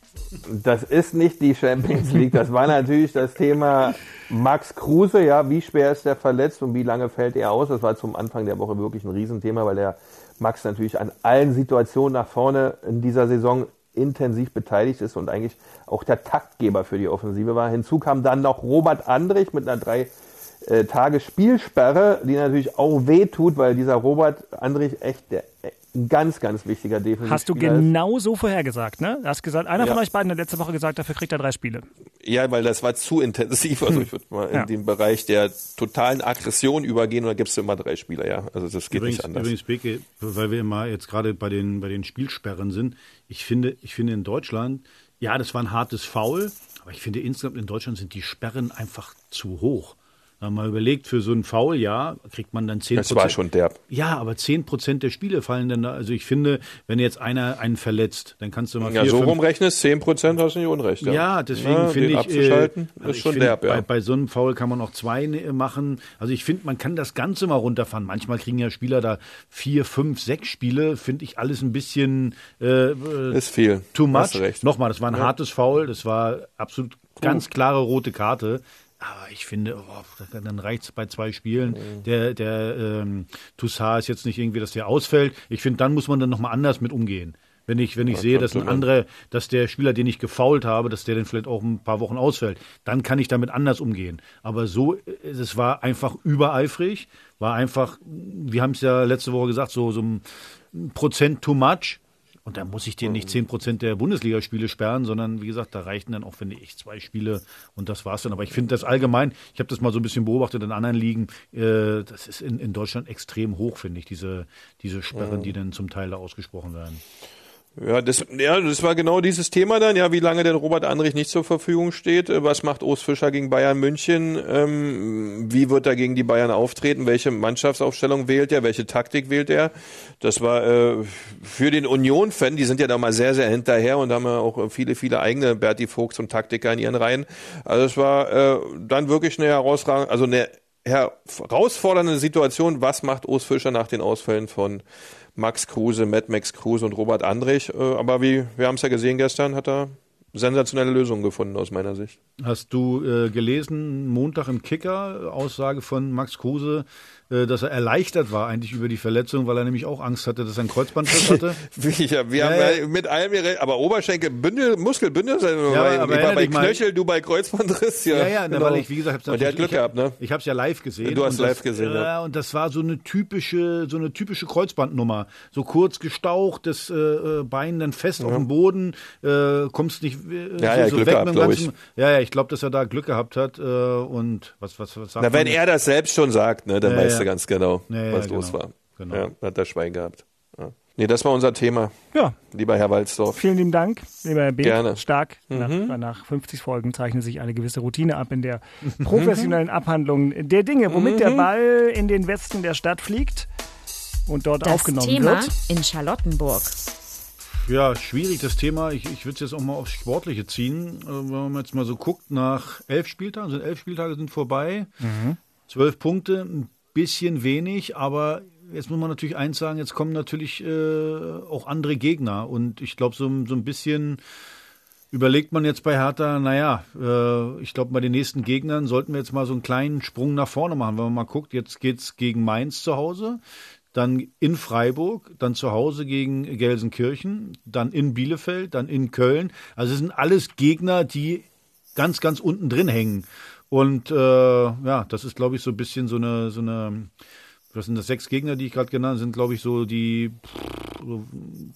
S3: Das ist nicht die Champions League. Das war natürlich das Thema Max Kruse. Ja, wie schwer ist der verletzt und wie lange fällt er aus? Das war zum Anfang der Woche wirklich ein Riesenthema, weil der Max natürlich an allen Situationen nach vorne in dieser Saison intensiv beteiligt ist und eigentlich auch der Taktgeber für die Offensive war. Hinzu kam dann noch Robert Andrich mit einer drei äh, Tage Spielsperre, die natürlich auch wehtut, weil dieser Robert Andrich echt der ein ganz, ganz wichtiger Defensivspieler
S2: Hast du
S3: ist.
S2: genau so vorhergesagt, ne? Du hast gesagt, einer
S3: Ja.
S2: von euch beiden hat letzte Woche gesagt, dafür kriegt er drei Spiele.
S3: Ja, weil das war zu intensiv. Also ich würde mal in
S2: Ja.
S3: den Bereich der totalen Aggression übergehen und da gibst du immer drei Spieler, ja. Also das geht
S1: Übrigens,
S3: nicht anders.
S1: übrigens, Beke, weil wir immer jetzt gerade bei den, bei den Spielsperren sind, ich finde, ich finde in Deutschland, ja, das war ein hartes Foul, aber ich finde insgesamt in Deutschland sind die Sperren einfach zu hoch. Wenn man mal überlegt, für so ein Foul, ja, kriegt man dann 10%
S3: Das war schon derb.
S1: Ja, aber 10 Prozent der Spiele fallen dann da. Also ich finde, wenn jetzt einer einen verletzt, dann kannst du mal
S3: Ja,
S1: vier,
S3: so
S1: fünf,
S3: rumrechnest, 10 Prozent hast du nicht unrecht. Ja,
S1: ja, deswegen
S3: Ja,
S1: finde ich,
S3: abzuschalten,
S1: äh, also
S3: ist schon
S1: finde,
S3: derb, ja.
S1: bei, bei so einem Foul kann man auch zwei ne- machen. Also ich finde, man kann das Ganze mal runterfahren. Manchmal kriegen ja Spieler da vier, fünf, sechs Spiele. Finde ich alles ein bisschen äh, äh,
S3: Ist viel.
S1: too much.
S3: Hast du recht.
S1: Nochmal, das war ein
S3: Ja.
S1: hartes Foul. Das war absolut ganz klare rote Karte. Aber ich finde, oh, dann reicht es bei zwei Spielen.
S3: Mhm.
S1: Der, der ähm, Toussaint ist jetzt nicht irgendwie, dass der ausfällt. Ich finde, dann muss man dann nochmal anders mit umgehen. Wenn ich, wenn ich
S3: Ja,
S1: sehe, dass ein anderer, dass der Spieler, den ich gefault habe, dass der dann vielleicht auch ein paar Wochen ausfällt, dann kann ich damit anders umgehen. Aber so, äh, es war einfach übereifrig, war einfach, wir haben es ja letzte Woche gesagt, so, so ein Prozent too much. Und da muss ich dir
S3: Mhm.
S1: nicht 10 Prozent der Bundesligaspiele sperren, sondern wie gesagt, da reichten dann auch, finde ich, zwei Spiele und das war's dann. Aber ich finde das allgemein, ich habe das mal so ein bisschen beobachtet in anderen Ligen, äh, das ist in, in Deutschland extrem hoch, finde ich, diese, diese Sperren,
S3: Mhm.
S1: die dann zum Teil da ausgesprochen werden.
S3: Ja, das, ja, das war genau dieses Thema dann, ja, wie lange denn Robert Andrich nicht zur Verfügung steht. Äh, Was macht Urs Fischer gegen Bayern München? Ähm, wie wird er gegen die Bayern auftreten? Welche Mannschaftsaufstellung wählt er? Welche Taktik wählt er? Das war äh, für den Union-Fan, die sind ja da mal sehr, sehr hinterher und haben ja auch viele, viele eigene Berti Vogts und Taktiker in ihren Reihen. Also es war äh, dann wirklich eine herausragende, also eine herausfordernde Situation. Was macht Urs Fischer nach den Ausfällen von Max Kruse, Mad Max Kruse und Robert Andrich. Äh, Aber wie wir haben es ja gesehen gestern, hat er sensationelle Lösungen gefunden aus meiner Sicht.
S1: Hast du äh, gelesen, Montag im Kicker, Aussage von Max Kruse, dass er erleichtert war eigentlich über die Verletzung, weil er nämlich auch Angst hatte, dass er einen Kreuzbandriss hatte?
S3: Wir, wir
S1: Ja,
S3: haben
S1: ja.
S3: ja mit allem, aber Oberschenkel, Bündel, Muskelbündel, ja, bei,
S1: aber
S3: ich war bei
S1: dich mal-
S3: Knöchel, du bei Kreuzbandriss. Ja,
S1: Ja, ja, na,
S3: genau.
S1: weil ich, wie gesagt, hab's
S3: Und der hat Glück gehabt, ne?
S1: Ich habe es ja live gesehen.
S3: Du hast live
S1: das,
S3: gesehen, ja.
S1: ja. Und das war so eine typische, so eine typische Kreuzbandnummer. So kurz gestaucht, das äh, äh, Bein dann fest auf dem Boden, äh, kommst nicht äh,
S3: Ja,
S1: so,
S3: ja,
S1: so
S3: Glück
S1: weg
S3: gehabt,
S1: mit dem ganzen. Ja, ja, ich glaube, dass er da Glück gehabt hat. Äh, und was, was, was sagt
S3: Na, wenn er das selbst schon sagt, ne, dann
S1: Ja,
S3: weißt
S1: ja.
S3: du ganz genau,
S1: Ja, ja,
S3: was
S1: genau.
S3: los war.
S1: Genau.
S3: Ja, hat er Schwein gehabt. Ja. Nee, das war unser Thema,
S2: Ja,
S3: lieber Herr Walzdorf.
S2: vielen lieben Dank, lieber Herr B.
S3: Gerne.
S2: Stark. Nach, nach 50 Folgen zeichnet sich eine gewisse Routine ab in der professionellen Abhandlung der Dinge, womit der Ball in den Westen der Stadt fliegt und dort
S5: Das
S2: aufgenommen
S5: Thema
S2: wird.
S5: in Charlottenburg.
S1: Ja, schwierig das Thema. Ich, ich würde es jetzt auch mal aufs Sportliche ziehen. Äh, Wenn man jetzt mal so guckt, nach elf Spieltagen, sind elf Spieltage sind vorbei, zwölf Punkte, ein bisschen wenig, aber jetzt muss man natürlich eins sagen, jetzt kommen natürlich äh, auch andere Gegner und ich glaube, so, so ein bisschen überlegt man jetzt bei Hertha, naja, äh, ich glaube, bei den nächsten Gegnern sollten wir jetzt mal so einen kleinen Sprung nach vorne machen. Wenn man mal guckt, jetzt geht's gegen Mainz zu Hause, dann in Freiburg, dann zu Hause gegen Gelsenkirchen, dann in Bielefeld, dann in Köln. Also es sind alles Gegner, die ganz, ganz unten drin hängen. Und äh, ja, das ist, glaube ich, so ein bisschen so eine, so eine, was sind das, sechs Gegner, die ich gerade genannt habe, sind, glaube ich, so die,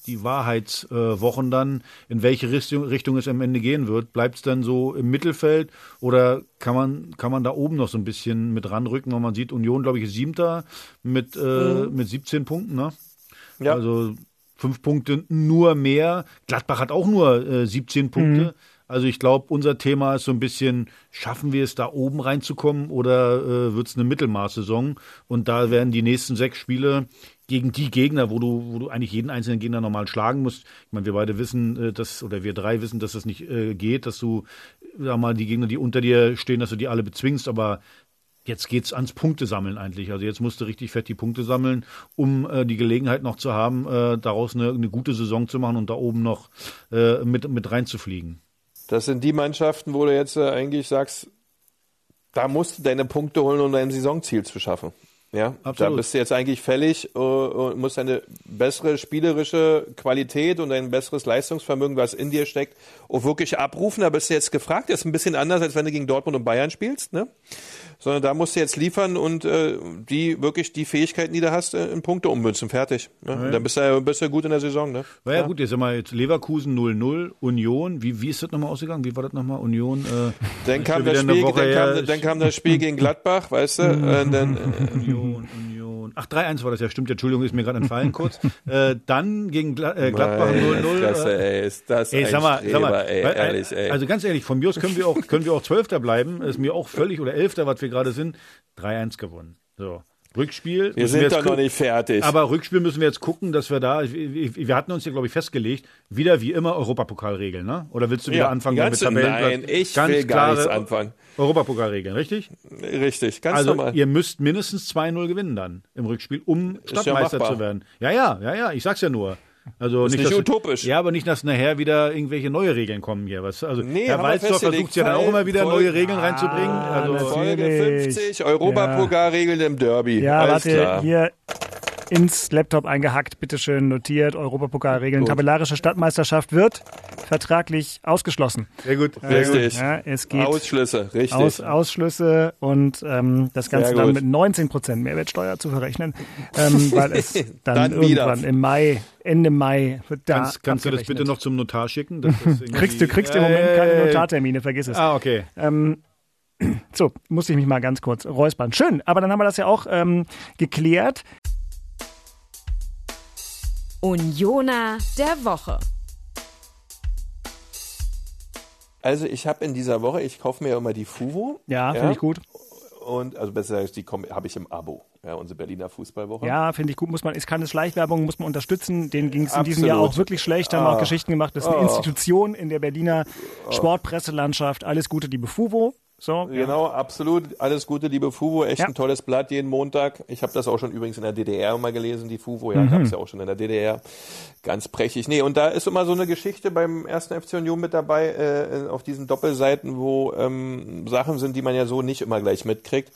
S1: die Wahrheitswochen dann, in welche Richtung, Richtung es am Ende gehen wird. Bleibt es dann so im Mittelfeld oder kann man, kann man da oben noch so ein bisschen mit ranrücken, weil man sieht, Union, glaube ich, ist Siebter mit, äh, mit 17 Punkten, ne?
S3: Ja.
S1: Also fünf Punkte nur mehr. Gladbach hat auch nur äh, 17 Punkte. Also ich glaube, unser Thema ist so ein bisschen, schaffen wir es da oben reinzukommen oder äh, wird es eine Mittelmaßsaison? Und da werden die nächsten sechs Spiele gegen die Gegner, wo du, wo du eigentlich jeden einzelnen Gegner normal schlagen musst. Ich meine, wir beide wissen, äh, dass, oder wir drei wissen, dass das nicht äh, geht, dass du, sag mal, die Gegner, die unter dir stehen, dass du die alle bezwingst, aber Jetzt geht's ans Punktesammeln eigentlich. Also jetzt musst du richtig fett die Punkte sammeln, um äh, die Gelegenheit noch zu haben, äh, daraus eine, eine gute Saison zu machen und da oben noch äh, mit, mit reinzufliegen.
S3: Das sind die Mannschaften, wo du jetzt äh, eigentlich sagst, da musst du deine Punkte holen, um dein Saisonziel zu schaffen. Ja, da
S1: Absolut.
S3: bist du jetzt eigentlich fällig äh, und musst eine bessere spielerische Qualität und ein besseres Leistungsvermögen, was in dir steckt, auch wirklich abrufen. Da bist du jetzt gefragt. Das ist ein bisschen anders, als wenn du gegen Dortmund und Bayern spielst. Ne? Sondern da musst du jetzt liefern und äh, die wirklich die Fähigkeiten, die du hast, äh, in Punkte ummünzen. Fertig. Ne? Und dann bist du, ja- bist du gut in der Saison. Ne?
S1: War ja, gut, jetzt wir jetzt Leverkusen 0-0, Union, wie, wie ist das nochmal ausgegangen? Wie war das nochmal? Union? Äh,
S3: Dann kam, das Spiel, dann, kam, dann kam das Spiel gegen Gladbach, weißt du? Äh, dann, äh,
S1: Union, Union. Ach, 3-1 war das ja, stimmt. Entschuldigung, ist mir gerade entfallen kurz. äh, dann gegen Gla äh, Gladbach
S3: Meine
S1: 0-0.
S3: Fresse,
S1: äh,
S3: ey, ist das
S1: Ey, sag mal, sag mal,
S3: Streber, ey,
S1: äh,
S3: ehrlich, ey.
S1: Also ganz ehrlich, von mir aus können wir auch, können wir auch Zwölfter bleiben. Ist mir auch völlig, oder Elfter, was wir gerade sind. 3-1 gewonnen. So. Rückspiel.
S3: wir sind
S1: jetzt
S3: doch noch nicht fertig.
S1: Aber Rückspiel müssen wir jetzt gucken, dass wir da, wir wir hatten uns ja, glaube ich, festgelegt, wieder wie immer Europapokalregeln, ne? Oder willst du wieder
S3: Ja,
S1: anfangen
S3: ganz-
S1: mit Tabellenplatz?
S3: nein, ich
S1: Ganz
S3: will gar nichts
S1: klare
S3: anfangen.
S1: Europapokalregeln, richtig?
S3: Richtig, ganz
S1: also
S3: normal.
S1: ihr müsst mindestens 2-0 gewinnen dann im Rückspiel, um
S3: ja
S1: Stadtmeister
S3: machbar.
S1: zu werden. Ja, ja, ja, ja, ich sag's ja nur. Also
S3: Ist nicht
S1: dass,
S3: utopisch.
S1: Ja, aber nicht, dass nachher wieder irgendwelche neue Regeln kommen hier. Was, also
S3: Nee,
S1: Herr Walzdorf versucht ja dann auch immer wieder
S3: Folge-
S1: neue Regeln reinzubringen. Also
S3: Folge
S2: natürlich.
S3: 50, Europapokalregeln im Derby.
S2: Ja,
S3: Alles
S2: warte,
S3: klar.
S2: hier ins Laptop eingehackt, bitteschön notiert, Europapokalregeln.
S3: Gut.
S2: Tabellarische Stadtmeisterschaft wird vertraglich ausgeschlossen.
S1: Sehr gut.
S3: Richtig.
S2: Ja, es geht
S3: Ausschlüsse, richtig.
S2: aus, Ausschlüsse und ähm, das Ganze
S3: Sehr
S2: dann mit 19 Prozent Mehrwertsteuer zu verrechnen, ähm, weil es dann,
S3: Dann
S2: irgendwann
S3: wieder.
S2: im Mai, Ende Mai wird da
S1: kannst, kannst du das bitte noch zum Notar schicken?
S2: Kriegst du kriegst im
S1: Ja,
S2: Moment keine. Notartermine, vergiss es.
S1: Ah, okay.
S2: Ähm, so, musste ich mich mal ganz kurz räuspern. Schön, aber dann haben wir das ja auch ähm, geklärt.
S5: Unioner der Woche.
S3: Also ich habe in dieser Woche, ich kaufe mir ja immer die Fuvo.
S2: Ja, finde ich gut.
S3: Und also besser gesagt, die habe ich im Abo. Ja, unsere Berliner Fußballwoche.
S2: Ja, finde ich gut. Muss man, ist keine Schleichwerbung, muss man unterstützen. Den ging es in diesem. Jahr auch wirklich schlecht. Haben
S3: Ah.
S2: auch Geschichten gemacht. Das ist eine
S3: Ah.
S2: Institution in der Berliner Sportpresselandschaft. Alles Gute, liebe Fuvo. So,
S3: Genau, absolut. Alles Gute, liebe Fuvo. Echt
S2: Ja.
S3: ein tolles Blatt jeden Montag. Ich habe das auch schon übrigens in der DDR mal gelesen, die Fuvo. Ja,
S2: Mhm.
S3: gab es ja auch schon in der DDR. Ganz prächtig. Nee, und da ist immer so eine Geschichte beim ersten FC Union mit dabei, äh, auf diesen Doppelseiten, wo ähm, Sachen sind, die man ja so nicht immer gleich mitkriegt.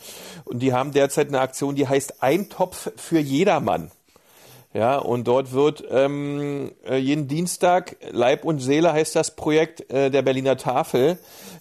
S3: Und die haben derzeit eine Aktion, die heißt Eintopf für jedermann. Ja, und dort wird ähm, äh, jeden Dienstag Leib und Seele heißt das Projekt äh, der Berliner Tafel.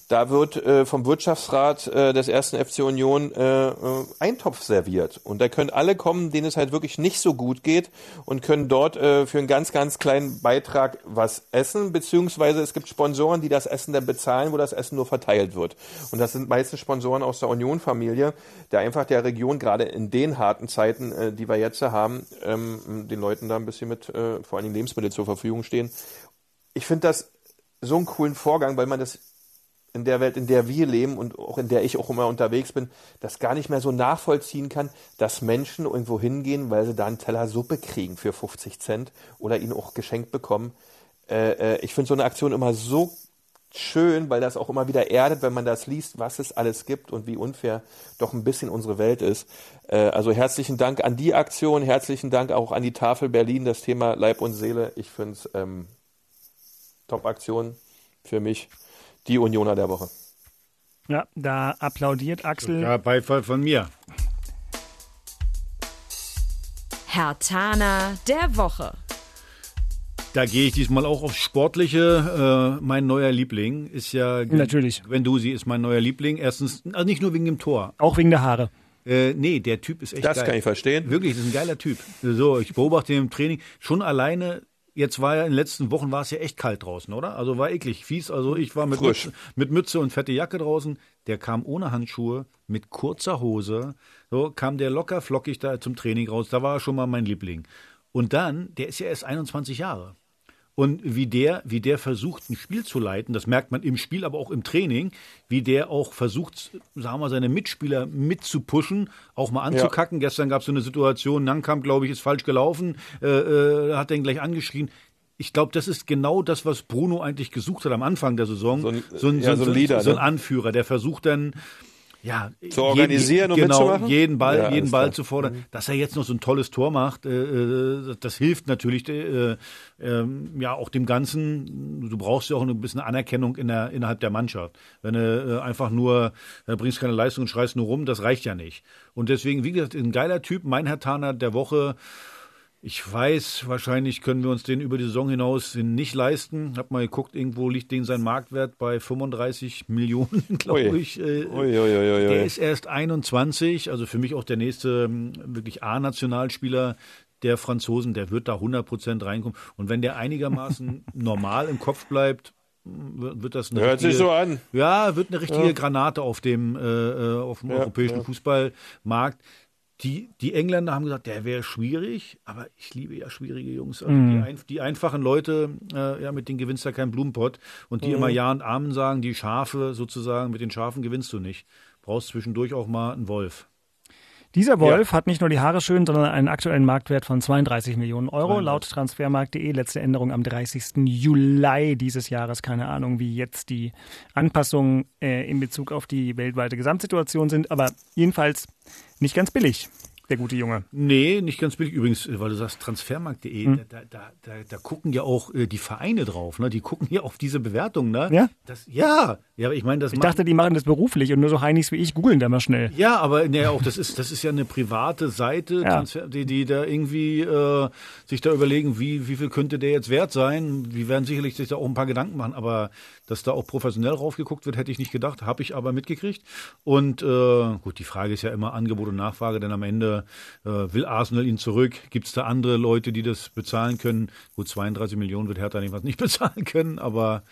S3: Da wird äh, vom Wirtschaftsrat äh, des ersten FC Union äh, äh, Eintopf serviert. Und da können alle kommen, denen es halt wirklich nicht so gut geht und können dort äh, für einen ganz, ganz kleinen Beitrag was essen, beziehungsweise es gibt Sponsoren, die das Essen dann bezahlen, wo das Essen nur verteilt wird. Und das sind meistens Sponsoren aus der Union-Familie, der einfach der Region gerade in den harten Zeiten, äh, die wir jetzt haben, ähm, den Leuten da ein bisschen mit äh, vor allen Dingen Lebensmittel zur Verfügung stehen. Ich finde das so einen coolen Vorgang, weil man das in der Welt, in der wir leben und auch in der ich auch immer unterwegs bin, das gar nicht mehr so nachvollziehen kann, dass Menschen irgendwo hingehen, weil sie da einen Teller Suppe kriegen für 50 Cent oder ihn auch geschenkt bekommen. Äh, äh, ich finde so eine Aktion immer so schön, weil das auch immer wieder erdet, wenn man das liest, was es alles gibt und wie unfair doch ein bisschen unsere Welt ist. Äh, also herzlichen Dank an die Aktion, herzlichen Dank auch an die Tafel Berlin, das Thema Leib und Seele. Ich finde es ähm, Top-Aktion für mich. Die Unioner der Woche.
S2: ja, da applaudiert Axel.
S1: Ja, Beifall von mir.
S5: Herr Tana der Woche.
S1: Da gehe ich diesmal auch aufs Sportliche. Äh, mein neuer Liebling ist ja.
S2: Natürlich.
S1: Guendouzi ist mein neuer Liebling. Erstens, also nicht nur wegen dem Tor.
S2: Auch wegen der Haare.
S1: Äh, nee, der Typ ist echt
S3: Das
S1: geil.
S3: kann ich verstehen.
S1: Wirklich, das ist ein geiler Typ. So, ich beobachte ihn im Training. Schon alleine, jetzt war ja in den letzten Wochen war es ja echt kalt draußen, oder? Also war eklig, fies. Also ich war mit. Mütze, mit Mütze und fette Jacke draußen. Der kam ohne Handschuhe, mit kurzer Hose. So kam der locker flockig da zum Training raus. Da war er schon mal mein Liebling. Und dann, der ist ja erst 21 Jahre. Und wie der, wie der versucht, ein Spiel zu leiten, das merkt man im Spiel, aber auch im Training, wie der auch versucht, sagen wir, seine Mitspieler mitzupushen, auch mal anzukacken. Gestern gab es so eine Situation, Nankam, glaube ich, ist falsch gelaufen, äh, äh, hat den gleich angeschrien. Ich glaube, das ist genau das, was Bruno eigentlich gesucht hat am Anfang der Saison.
S3: So ein-
S1: so ein,
S3: ja, so ein Leader,
S1: so ein
S3: ne?
S1: Anführer, der versucht dann, ja,
S3: Zu organisieren und
S1: genau,
S3: mitzumachen?
S1: jeden Ball,
S3: Ja,
S1: jeden Ball
S3: klar.
S1: zu fordern. Dass er jetzt noch so ein tolles Tor macht, äh, äh, das hilft natürlich äh, ähm, ja auch dem Ganzen. Du brauchst ja auch ein bisschen Anerkennung in der, innerhalb der Mannschaft. Wenn du äh, einfach nur äh, bringst keine Leistung und schreist nur rum, das reicht ja nicht. Und deswegen, wie gesagt, ein geiler Typ, mein Herr Taner der Woche. Ich weiß, wahrscheinlich können wir uns den über die Saison hinaus nicht leisten. Hab mal geguckt, irgendwo liegt den sein Marktwert bei 35 Millionen, glaube ich. Äh,
S3: Ui, ui, ui.
S1: Der ist erst 21, also für mich auch der nächste ähm, wirklich A-Nationalspieler der Franzosen. Der wird da 100 Prozent reinkommen. Und wenn der einigermaßen normal im Kopf bleibt, wird wird das eine
S3: Hört sich
S1: richtige-
S3: so an.
S1: Ja, wird eine richtige
S3: Ja.
S1: Granate auf dem, äh, äh, auf dem
S3: Ja,
S1: europäischen
S3: ja.
S1: Fußballmarkt. Die, die Engländer haben gesagt, der wäre schwierig, aber ich liebe ja schwierige Jungs. Also
S2: Mhm.
S1: die, ein, die einfachen Leute, äh, ja, mit denen gewinnst du ja keinen Blumenpott. Und die
S3: Mhm.
S1: immer Ja und Amen sagen, die Schafe sozusagen, mit den Schafen gewinnst du nicht. Brauchst zwischendurch auch mal einen Wolf.
S2: Dieser Wolf hat nicht nur die Haare schön, sondern einen aktuellen Marktwert von 32 Millionen Euro.
S1: 32.
S2: Laut transfermarkt.de letzte Änderung am 30. Juli dieses Jahres. Keine Ahnung, wie jetzt die Anpassungen äh, in Bezug auf die weltweite Gesamtsituation sind, aber jedenfalls nicht ganz billig, der gute Junge.
S1: Nee, nicht ganz billig. Übrigens, äh, weil du sagst transfermarkt.de,
S2: Hm.
S1: da, da, da, da gucken ja auch äh, die Vereine drauf, ne? Die gucken ja auf diese Bewertung, ne?
S2: Ja?
S1: Das, ja, ja, ich meine, das
S2: Ich dachte, die machen das beruflich und nur so Heinis wie ich googeln da mal schnell.
S1: Ja, aber ne, auch das ist das ist ja eine private Seite,
S2: Ja.
S1: Transfer, die, die da irgendwie äh, sich da überlegen, wie wie viel könnte der jetzt wert sein. Die werden sicherlich sich da auch ein paar Gedanken machen, aber dass da auch professionell raufgeguckt wird, hätte ich nicht gedacht, habe ich aber mitgekriegt. Und äh, gut, die Frage ist ja immer Angebot und Nachfrage, denn am Ende äh, will Arsenal ihn zurück. Gibt es da andere Leute, die das bezahlen können? Gut, 32 Millionen wird Hertha jedenfalls nicht bezahlen können, aber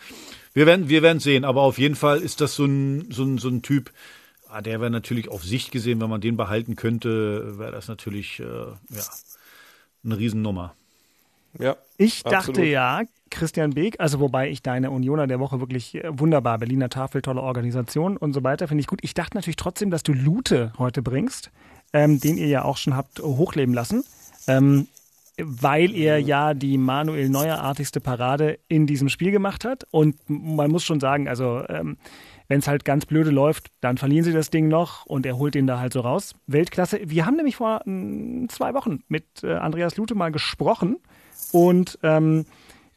S1: wir werden wir werden sehen. Aber auf jeden Fall ist das so ein so ein, so ein Typ. Ah, der wäre natürlich auf Sicht gesehen, wenn man den behalten könnte, wäre das natürlich äh, ja, eine Riesennummer.
S3: Ja.
S2: Ich dachte
S3: absolut.
S2: ja, Christian Beek, also wobei ich deine Unioner der Woche wirklich äh, wunderbar, Berliner Tafel, tolle Organisation und so weiter, finde ich gut. Ich dachte natürlich trotzdem, dass du Lute heute bringst, ähm, den ihr ja auch schon habt hochleben lassen, ähm, weil er ja die Manuel Neuer-artigste Parade in diesem Spiel gemacht hat. Und man muss schon sagen, also ähm, wenn es halt ganz blöde läuft, dann verlieren sie das Ding noch und er holt den da halt so raus. Weltklasse. Wir haben nämlich vor mm, zwei Wochen mit äh, Andreas Lute mal gesprochen und ähm,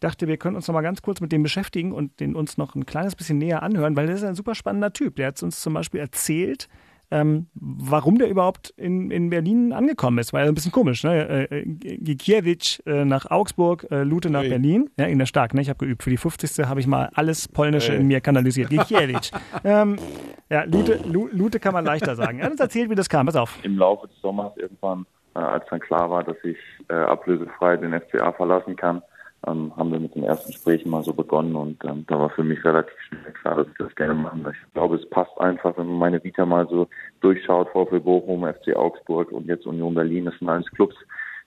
S2: dachte, wir können uns noch mal ganz kurz mit dem beschäftigen und den uns noch ein kleines bisschen näher anhören, weil das ist ein super spannender Typ. Der hat uns zum Beispiel erzählt, ähm, warum der überhaupt in, in Berlin angekommen ist. War ja ein bisschen komisch, ne? Äh, Gikiewicz äh, nach Augsburg, äh, Lute nach
S3: Ui.
S2: Berlin. Ja, in der Stark, ne? Ich habe geübt. Für die 50. habe ich mal alles Polnische
S3: Ey.
S2: in mir kanalisiert. Gikiewicz. ähm, ja, Lute, Lu- Lute kann man leichter sagen. Er hat uns erzählt, wie das kam. Pass auf.
S12: im Laufe des Sommers irgendwann, äh, als dann klar war, dass ich äh, ablösefrei den FCA verlassen kann, ähm, haben wir mit den ersten Gesprächen mal so begonnen und ähm, da war für mich relativ schnell klar, dass ich das gerne machen möchte. Ich glaube, es passt einfach, wenn man meine Vita mal so durchschaut, VfL Bochum, FC Augsburg und jetzt Union Berlin, das sind alles Clubs,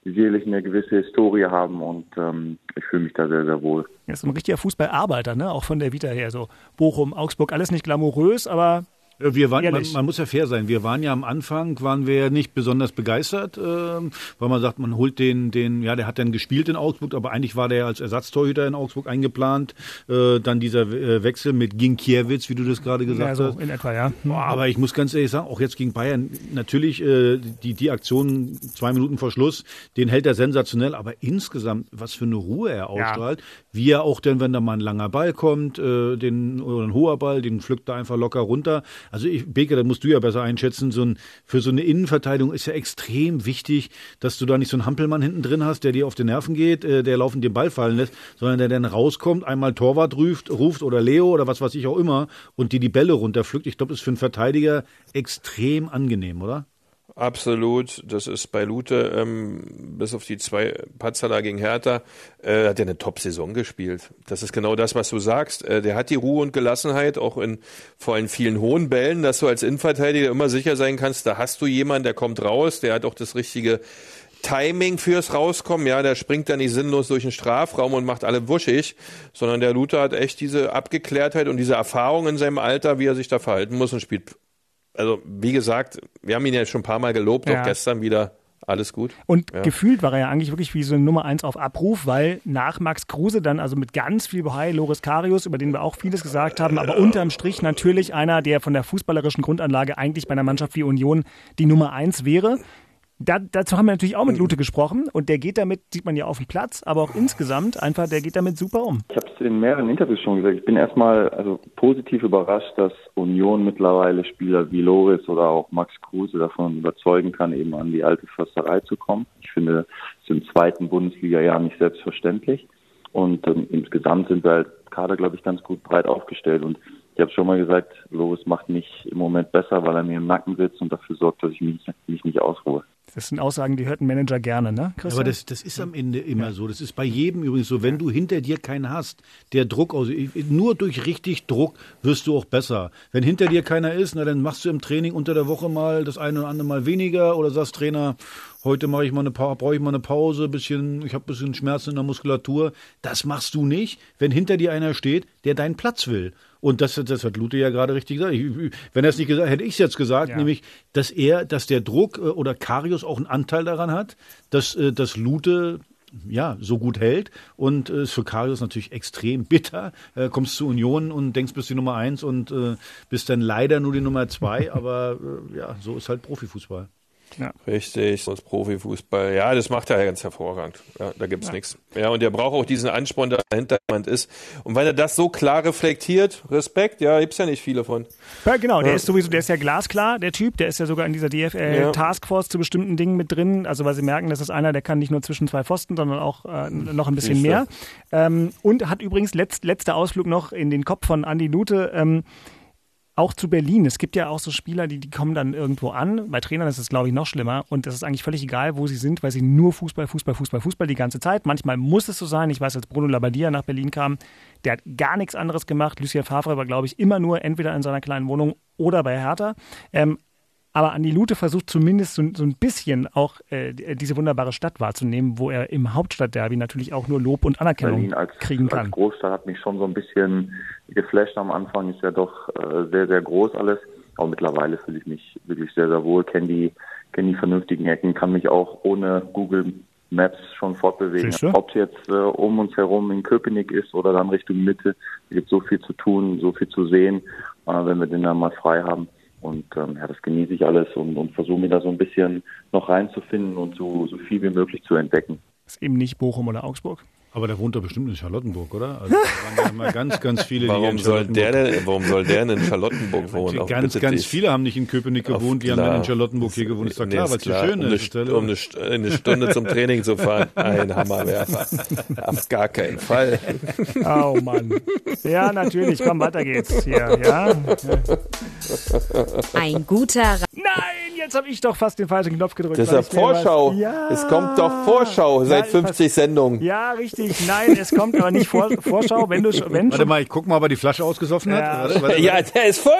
S12: die sicherlich eine gewisse Historie haben und ähm, ich fühle mich da sehr, sehr wohl.
S2: Er ist ein richtiger Fußballarbeiter, ne? Auch von der Vita her. So Bochum, Augsburg, alles nicht glamourös, aber
S1: Wir waren, man, man muss ja fair sein. Wir waren ja am Anfang, waren wir ja nicht besonders begeistert, ähm, weil man sagt, man holt den, den, ja, der hat dann gespielt in Augsburg, aber eigentlich war der als Ersatztorhüter in Augsburg eingeplant. Äh, dann dieser äh, Wechsel mit Ginkiewicz, wie du das gerade gesagt
S2: ja, so
S1: hast.
S2: in etwa, ja.
S1: Boah, aber ich muss ganz ehrlich sagen, auch jetzt gegen Bayern, natürlich äh, die, die Aktion zwei Minuten vor Schluss, den hält er sensationell, aber insgesamt, was für eine Ruhe er ausstrahlt, wie er auch denn, wenn da mal ein langer Ball kommt, äh, den, oder ein hoher Ball, den pflückt er einfach locker runter. Also ich, Beke, da musst du ja besser einschätzen, so ein, für so eine Innenverteidigung ist ja extrem wichtig, dass du da nicht so einen Hampelmann hinten drin hast, der dir auf die Nerven geht, äh, der laufend den Ball fallen lässt, sondern der dann rauskommt, einmal Torwart ruft, ruft oder Leo oder was weiß ich auch immer und dir die Bälle runterpflückt. Ich glaube, das ist für einen Verteidiger extrem angenehm, oder?
S3: Absolut, das ist bei Lute, ähm, bis auf die zwei Patzer gegen Hertha, äh, hat er eine Top-Saison gespielt. Das ist genau das, was du sagst. Äh, der hat die Ruhe und Gelassenheit, auch in vor allem vielen hohen Bällen, dass du als Innenverteidiger immer sicher sein kannst, da hast du jemanden, der kommt raus, der hat auch das richtige Timing fürs Rauskommen, ja, der springt da nicht sinnlos durch den Strafraum und macht alle wuschig, sondern der Luther hat echt diese Abgeklärtheit und diese Erfahrung in seinem Alter, wie er sich da verhalten muss und spielt also wie gesagt, wir haben ihn ja schon ein paar Mal gelobt,
S2: Ja.
S3: auch gestern wieder. Alles gut.
S2: Und
S3: ja.
S2: gefühlt war er ja eigentlich wirklich wie so eine Nummer eins auf Abruf, weil nach Max Kruse dann also mit ganz viel Bohai Loris Karius, über den wir auch vieles gesagt haben, aber unterm Strich natürlich einer, der von der fußballerischen Grundanlage eigentlich bei einer Mannschaft wie Union die Nummer eins wäre. Da, dazu haben wir natürlich auch mit Lute gesprochen und der geht damit, sieht man ja auf dem Platz, aber auch insgesamt einfach, der geht damit super um.
S12: Ich habe es in mehreren Interviews schon gesagt. Ich bin erstmal also positiv überrascht, dass Union mittlerweile Spieler wie Loris oder auch Max Kruse davon überzeugen kann, eben an die alte Försterei zu kommen. Ich finde, es ist im zweiten Bundesliga-Jahr nicht selbstverständlich. Und ähm, insgesamt sind wir als Kader, glaube ich, ganz gut breit aufgestellt. Und ich habe schon mal gesagt, Loris macht mich im Moment besser, weil er mir im Nacken sitzt und dafür sorgt, dass ich mich, mich nicht ausruhe.
S2: Das sind Aussagen, die hört ein Manager gerne, ne? Christian?
S1: Aber das, das ist am Ende immer ja. so. Das ist bei jedem übrigens so. Wenn du hinter dir keinen hast, der Druck aus, nur durch richtig Druck wirst du auch besser. Wenn hinter dir keiner ist, na, dann machst du im Training unter der Woche mal das eine oder andere Mal weniger oder sagst Trainer, heute mache ich mal eine brauche ich mal eine Pause, bisschen, ich habe ein bisschen Schmerzen in der Muskulatur. Das machst du nicht, wenn hinter dir einer steht, der deinen Platz will. Und das, das hat Lute ja gerade richtig gesagt. Ich, wenn er es nicht gesagt hätte ich es jetzt gesagt, ja. nämlich, dass er, dass der Druck äh, oder Karius auch einen Anteil daran hat, dass, äh, dass Lute ja, so gut hält. Und äh, ist für Karius natürlich extrem bitter. Äh, kommst zu Union und denkst, bist die Nummer eins und äh, bist dann leider nur die Nummer zwei. Aber äh, ja, so ist halt Profifußball.
S3: Ja. Richtig, das Profifußball. Ja, das macht er ja ganz hervorragend. Ja, da gibt's ja. nichts. Ja, und er braucht auch diesen Ansporn, der dahinter jemand ist. Und weil er das so klar reflektiert, Respekt, ja, gibt's ja nicht viele von.
S2: Ja, genau, der ja. ist sowieso, der ist ja glasklar, der Typ, der ist ja sogar in dieser DFL Taskforce zu bestimmten Dingen mit drin. Also weil sie merken, das ist einer, der kann nicht nur zwischen zwei Pfosten, sondern auch äh, noch ein bisschen mehr. Ähm, und hat übrigens letzt, letzter Ausflug noch in den Kopf von Andy Lute. Ähm, auch zu Berlin. Es gibt ja auch so Spieler, die, die kommen dann irgendwo an. Bei Trainern ist es, glaube ich, noch schlimmer. Und das ist eigentlich völlig egal, wo sie sind, weil sie nur Fußball, Fußball, Fußball, Fußball die ganze Zeit. Manchmal muss es so sein. Ich weiß, als Bruno Labbadia nach Berlin kam, der hat gar nichts anderes gemacht. Lucien Favre war, glaube ich, immer nur entweder in seiner kleinen Wohnung oder bei Hertha. Ähm, aber Andi Lute versucht zumindest so, so ein bisschen auch äh, diese wunderbare Stadt wahrzunehmen, wo er im Hauptstadtderby natürlich auch nur Lob und Anerkennung Berlin als, kriegen kann.
S12: Als Großstadt hat mich schon so ein bisschen geflasht am Anfang. Ist ja doch äh, sehr, sehr groß alles. Aber mittlerweile fühle ich mich wirklich sehr, sehr wohl, kenne die, kenn die vernünftigen Ecken, kann mich auch ohne Google Maps schon fortbewegen. Ob es jetzt äh, um uns herum in Köpenick ist oder dann Richtung Mitte, es gibt so viel zu tun, so viel zu sehen, äh, wenn wir den dann mal frei haben. Und ähm, ja, das genieße ich alles und, und versuche mir da so ein bisschen noch reinzufinden und so, so viel wie möglich zu entdecken.
S2: Ist eben nicht Bochum oder Augsburg?
S1: Aber der wohnt doch bestimmt in Charlottenburg, oder? Also da waren ja immer ganz, ganz viele,
S3: warum
S1: die
S3: soll der denn, Warum soll der denn in Charlottenburg wohnen?
S1: ganz, ganz dich. viele haben nicht in Köpenick gewohnt, die haben dann in Charlottenburg hier gewohnt. Ist doch klar, nee, weil es so schön
S3: um
S1: ist.
S3: Eine, um eine, eine, Stunde zum Training zu fahren. Ein Hammerwerfer. Auf gar keinen Fall.
S2: Oh Mann. Ja, natürlich. Komm, weiter geht's hier. Ja.
S5: Ein guter
S2: Nein, jetzt habe ich doch fast den falschen Knopf gedrückt.
S3: Das ist ja Vorschau. Ja. Es kommt doch Vorschau seit 50 Sendungen.
S2: Ja, richtig. Nein, es kommt aber nicht Vor Vorschau, wenn du wenn
S1: Warte mal, ich guck mal, ob er die Flasche ausgesoffen hat.
S3: Ja,
S1: warte,
S3: warte, ja der ist voll.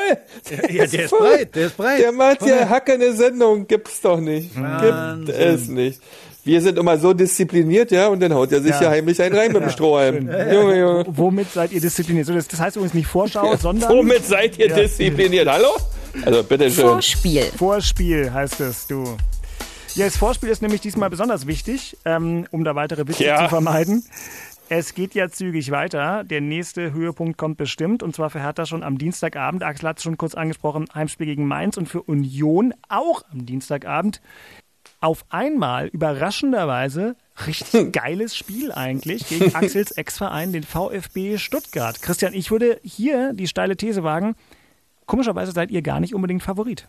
S1: Der ja, der ist, voll. breit, der ist breit.
S3: Der macht hier hackende Sendung, gibt's doch nicht. Wahnsinn. Gibt es nicht. Wir sind immer so diszipliniert, ja, und dann haut er sich ja, ja heimlich einen rein mit dem Strohhalm.
S2: Junge, Junge. Womit seid ihr diszipliniert? So, das, das heißt übrigens nicht Vorschau, sondern.
S3: Womit seid ihr diszipliniert? Hallo? Also bitteschön.
S5: Vorspiel.
S2: Vorspiel heißt es, du. Ja, das Vorspiel ist nämlich diesmal besonders wichtig, ähm, um da weitere Witze ja. zu vermeiden. Es geht ja zügig weiter. Der nächste Höhepunkt kommt bestimmt und zwar für Hertha schon am Dienstagabend. Axel hat es schon kurz angesprochen, Heimspiel gegen Mainz und für Union auch am Dienstagabend. Auf einmal überraschenderweise richtig geiles Spiel eigentlich gegen Axels Ex-Verein, den VfB Stuttgart. Christian, ich würde hier die steile These wagen, Komischerweise seid ihr gar nicht unbedingt Favorit.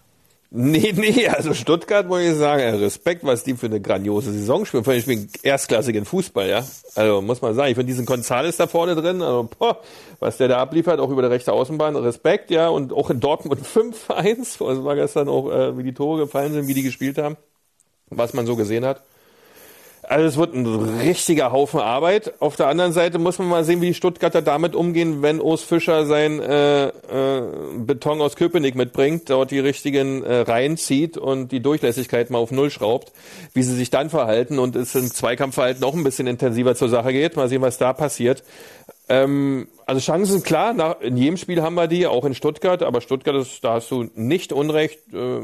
S3: Nee, nee, also Stuttgart muss ich sagen, Respekt, was die für eine grandiose Saison spielen. Vor allem spielen erstklassigen Fußball, ja. Also muss man sagen, ich finde diesen Gonzales da vorne drin, also boah, was der da abliefert, auch über der rechte Außenbahn, Respekt, ja. Und auch in Dortmund 5-1, also war gestern auch, äh, wie die Tore gefallen sind, wie die gespielt haben, was man so gesehen hat. Also es wird ein richtiger Haufen Arbeit. Auf der anderen Seite muss man mal sehen, wie die Stuttgarter damit umgehen, wenn Urs Fischer sein äh, äh, Beton aus Köpenick mitbringt, dort die richtigen äh, reinzieht und die Durchlässigkeit mal auf Null schraubt, wie sie sich dann verhalten und es im Zweikampfverhalten auch ein bisschen intensiver zur Sache geht. Mal sehen, was da passiert. Ähm, also Chancen, klar, nach, in jedem Spiel haben wir die, auch in Stuttgart, aber Stuttgart ist, da hast du nicht unrecht, äh,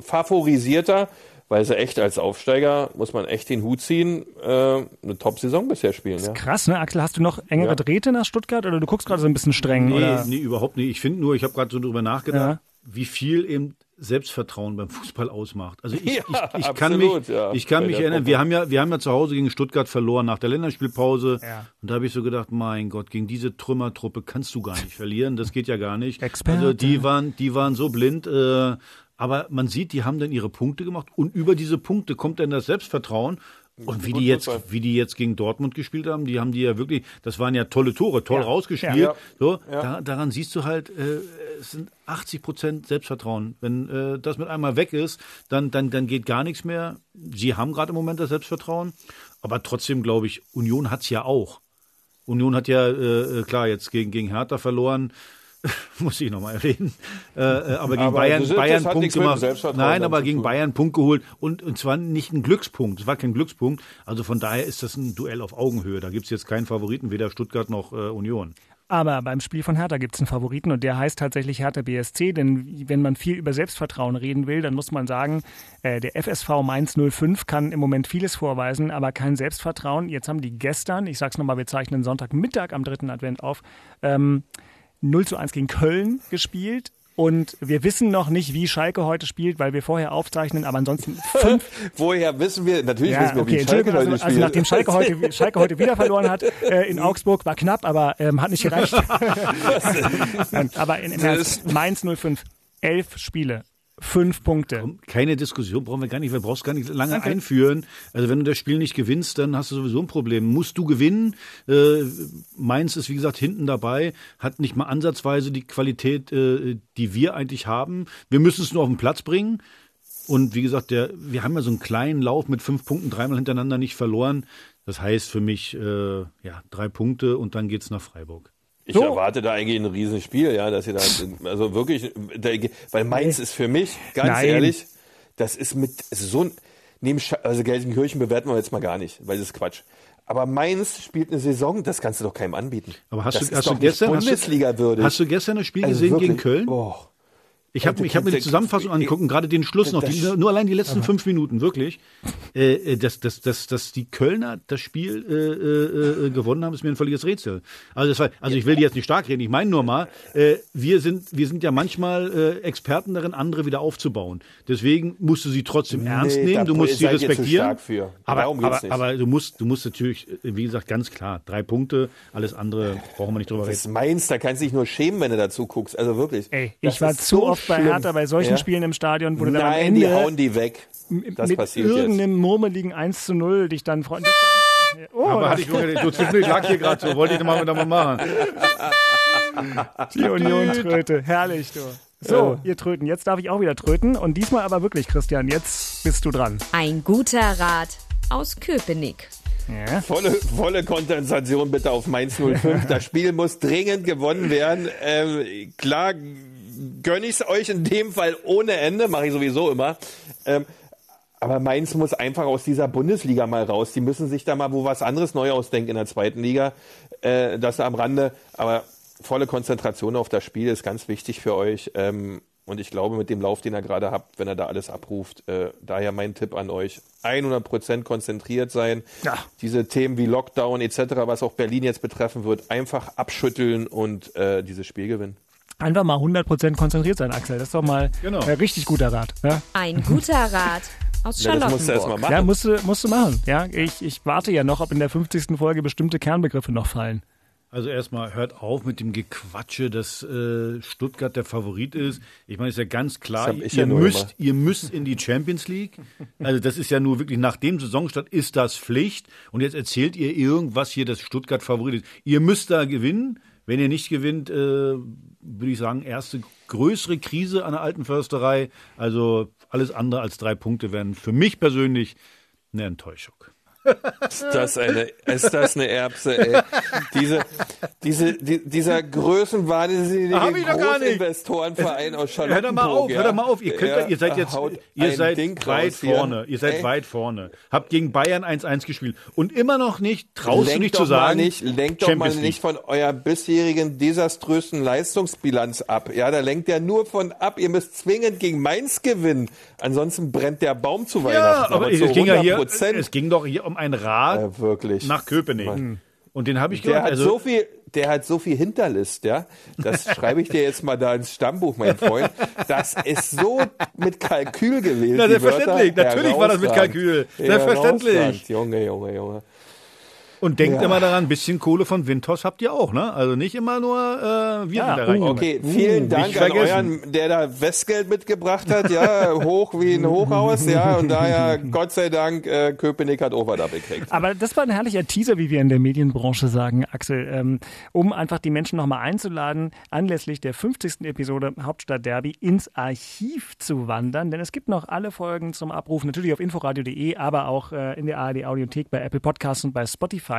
S3: favorisierter weil sie echt als Aufsteiger, muss man echt den Hut ziehen, äh, eine Top-Saison bisher spielen.
S2: Das
S3: ist
S2: ja. krass, ne? Axel, hast du noch engere ja. Drähte nach Stuttgart oder du guckst gerade so ein bisschen streng?
S1: Nee,
S2: oder?
S1: nee überhaupt nicht. Ich finde nur, ich habe gerade so drüber nachgedacht, ja. wie viel eben Selbstvertrauen beim Fußball ausmacht. Also ich,
S3: Ja,
S1: ich, ich kann
S3: absolut,
S1: mich,
S3: ja.
S1: ich kann mich erinnern, wir haben ja, wir haben ja zu Hause gegen Stuttgart verloren nach der Länderspielpause.
S2: Ja.
S1: Und da habe ich so gedacht, mein Gott, gegen diese Trümmertruppe kannst du gar nicht verlieren. Das geht ja gar nicht.
S2: Experte.
S1: Also die waren, die waren so blind. Äh, aber man sieht, die haben dann ihre Punkte gemacht und über diese Punkte kommt dann das Selbstvertrauen. Und wie die jetzt, wie die jetzt gegen Dortmund gespielt haben, die haben die ja wirklich, das waren ja tolle Tore, toll
S2: Ja.
S1: rausgespielt.
S3: Ja.
S1: So,
S3: Ja.
S1: Da, daran siehst du halt, äh, es sind 80 Prozent Selbstvertrauen. Wenn äh, das mit einmal weg ist, dann, dann, dann geht gar nichts mehr. Sie haben gerade im Moment das Selbstvertrauen, aber trotzdem glaube ich, Union hat's ja auch. Union hat ja, äh, äh, klar, jetzt gegen, gegen Hertha verloren. Muss ich nochmal erwähnen. Äh, äh, aber gegen
S3: Aber
S1: Bayern,
S3: das
S1: Bayern
S3: das
S1: Punkt gemacht. Nein, aber gegen. Bayern Punkt geholt. Und, und zwar nicht ein Glückspunkt. Es war kein Glückspunkt. Also von daher ist das ein Duell auf Augenhöhe. Da gibt's jetzt keinen Favoriten, weder Stuttgart noch äh, Union.
S2: Aber beim Spiel von Hertha gibt es einen Favoriten und der heißt tatsächlich Hertha BSC, denn wenn man viel über Selbstvertrauen reden will, dann muss man sagen, äh, der FSV Mainz 05 kann im Moment vieles vorweisen, aber kein Selbstvertrauen. Jetzt haben die gestern, ich sag's nochmal, wir zeichnen Sonntagmittag am dritten Advent auf, ähm, 0 zu 1 gegen Köln gespielt. Und wir wissen noch nicht, wie Schalke heute spielt, weil wir vorher aufzeichnen, aber ansonsten fünf
S3: Woher wissen wir? Natürlich
S2: ja,
S3: wissen wir,
S2: okay,
S3: wie Schalke heute
S2: also, also
S3: spielt.
S2: nachdem Schalke heute, Schalke heute wieder verloren hat äh, in Augsburg, war knapp, aber ähm, hat nicht gereicht. Aber in, Ernst, Mainz 05, elf Spiele, fünf Punkte.
S1: Keine Diskussion, brauchen wir gar nicht, wir brauchst gar nicht lange
S2: Danke.
S1: einführen. Also wenn du das Spiel nicht gewinnst, dann hast du sowieso ein Problem. Musst du gewinnen? Äh, Mainz ist wie gesagt hinten dabei, hat nicht mal ansatzweise die Qualität, äh, die wir eigentlich haben. Wir müssen es nur auf den Platz bringen. Und wie gesagt, der, wir haben ja so einen kleinen Lauf mit fünf Punkten dreimal hintereinander nicht verloren. Das heißt für mich äh, ja drei Punkte und dann geht's nach Freiburg.
S3: Ich erwarte da eigentlich ein Riesenspiel, ja, dass ihr da, also wirklich, weil Mainz ist für mich, ganz
S2: Nein.
S3: ehrlich, das ist mit, ist so ein, neben, also Gelsenkirchen bewerten wir jetzt mal gar nicht, weil das ist Quatsch. Aber Mainz spielt eine Saison, das kannst du doch keinem anbieten.
S1: Aber hast
S3: das
S1: du, hast du gestern
S3: nicht
S1: hast du,
S3: Bundesliga würdig.
S1: hast du gestern das Spiel
S3: Also
S1: gesehen gegen
S3: wirklich,
S1: Köln?
S3: Oh.
S1: Ich habe ich hab mir die
S3: kannst du-
S1: Zusammenfassung angeguckt und gerade den Schluss noch,
S3: Das-
S1: die, nur allein die letzten fünf Minuten, wirklich. Äh, äh, dass, dass, dass, dass die Kölner das Spiel äh, äh, äh, gewonnen haben, ist mir ein völliges Rätsel. Also, das war, also ich will die jetzt nicht stark reden, ich meine nur mal, äh, wir, sind, wir sind ja manchmal äh, Experten darin, andere wieder aufzubauen. Deswegen musst du sie trotzdem ernst
S3: Nee,
S1: nehmen,
S3: da
S1: du musst sie respektieren.
S3: stark für.
S1: Aber,
S3: Darum geht's
S1: aber,
S3: nicht.
S1: aber du musst, du musst natürlich, äh, wie gesagt, ganz klar, drei Punkte, alles andere brauchen wir nicht drüber
S3: Das
S1: reden.
S3: ist Mainz, da kannst du dich nur schämen, wenn du dazu guckst. Also wirklich.
S2: Ey,
S3: Das
S2: ich war zu
S3: so
S2: oft bei
S3: schlimm.
S2: Hertha bei solchen
S3: Ja?
S2: Spielen im Stadion, wo du dann am
S3: Nein, die
S2: Ende
S3: hauen die weg. Das
S2: mit
S3: passiert jetzt.
S2: irgendeinem murmeligen 1 zu 0 dich dann freuen. Oh,
S1: Aber hatte ich, du zwischendurch lag hier gerade so, wollte ich mal wieder mal machen.
S2: Die Union-Tröte, herrlich, du. So, ihr Tröten, jetzt darf ich auch wieder tröten. Und diesmal aber wirklich, Christian, jetzt bist du dran.
S5: Ein guter Rat aus Köpenick.
S2: Ja.
S3: Volle, volle Kompensation bitte auf Mainz 05. Das Spiel muss dringend gewonnen werden. Ähm, klar gönne ich es euch in dem Fall ohne Ende, mache ich sowieso immer. Ähm, aber Mainz muss einfach aus dieser Bundesliga mal raus. Die müssen sich da mal wo was anderes neu ausdenken in der zweiten Liga. Äh, das am Rande. Aber volle Konzentration auf das Spiel ist ganz wichtig für euch. Ähm, und ich glaube, mit dem Lauf, den ihr gerade habt, wenn er da alles abruft, äh, daher mein Tipp an euch, 100% konzentriert sein.
S2: Ja.
S3: Diese Themen wie Lockdown etc., was auch Berlin jetzt betreffen wird, einfach abschütteln und äh, dieses Spiel gewinnen.
S2: Einfach mal 100% konzentriert sein, Axel. Das ist doch mal
S1: Genau.
S2: ein richtig guter Rat. Ja,
S5: Ein guter Rat aus
S3: Ja, das musst du erst mal
S5: Charlottenburg.
S3: machen.
S2: ja musst, du, musst du machen. Ja, ich, ich warte ja noch, ob in der 50. Folge bestimmte Kernbegriffe noch fallen.
S1: Also erstmal hört auf mit dem Gequatsche, dass äh, Stuttgart der Favorit ist. Ich meine, ist ja ganz klar, ihr
S3: ja
S1: müsst, ihr müsst in die Champions League. Also das ist ja nur wirklich nach dem Saisonstart ist das Pflicht. Und jetzt erzählt ihr irgendwas hier, dass Stuttgart Favorit ist. Ihr müsst da gewinnen. Wenn ihr nicht gewinnt, äh, würde ich sagen, erste größere Krise an der alten Försterei. Also alles andere als drei Punkte wären für mich persönlich eine Enttäuschung.
S3: Ist das eine, ist das eine Erbse, ey. Diese, diese, die, dieser größenwahnsinnige. Großinvestorenverein aus
S1: Hör
S3: Charlottenburg.
S1: doch mal auf,
S3: ja.
S1: hör doch mal auf. Ihr, könnt,
S3: Ja,
S1: ihr seid jetzt, ihr seid
S3: Ding
S1: weit vorne. Ihr seid
S3: Ey.
S1: weit vorne. Habt gegen Bayern 1-1 gespielt. Und immer noch nicht, traust
S3: lenkt
S1: du nicht zu sagen,
S3: nicht, lenkt doch mal
S1: League.
S3: nicht von eurer bisherigen desaströsen Leistungsbilanz ab. Ja, da lenkt ja nur von ab. Ihr müsst zwingend gegen Mainz gewinnen. Ansonsten brennt der Baum zu
S1: Ja,
S3: Weihnachten.
S1: aber
S3: zu
S1: es ging ja hier,
S3: 100%.
S1: es ging doch hier um ein Rat
S3: Ja, wirklich.
S1: nach Köpenick.
S3: Mann.
S1: Und den habe ich
S3: Der
S1: gehört.
S3: hat
S1: Also,
S3: so viel, der hat so viel Hinterlist, ja. Das schreibe ich dir jetzt mal da ins Stammbuch, mein Freund. Das ist so mit Kalkül gewählt.
S1: Na, selbstverständlich.
S3: Wörter.
S1: Natürlich war das mit. Kalkül. Selbstverständlich.
S3: Junge, Junge, Junge.
S1: Und denkt
S3: Ja.
S1: immer daran, ein bisschen Kohle von Windhorst habt ihr auch, ne? Also nicht immer nur äh, wir
S2: Ja,
S1: da rein.
S3: Okay, vielen Dank an euren, der da Westgeld mitgebracht hat, ja, hoch wie ein Hochhaus, ja, und daher, Gott sei Dank, äh, Köpenick hat Overdub gekriegt.
S2: Aber das war ein herrlicher Teaser, wie wir in der Medienbranche sagen, Axel, ähm, um einfach die Menschen nochmal einzuladen, anlässlich der 50. Episode Hauptstadt Derby ins Archiv zu wandern. Denn es gibt noch alle Folgen zum Abruf, natürlich auf inforadio.de, aber auch äh, in der ARD Audiothek bei Apple Podcasts und bei Spotify.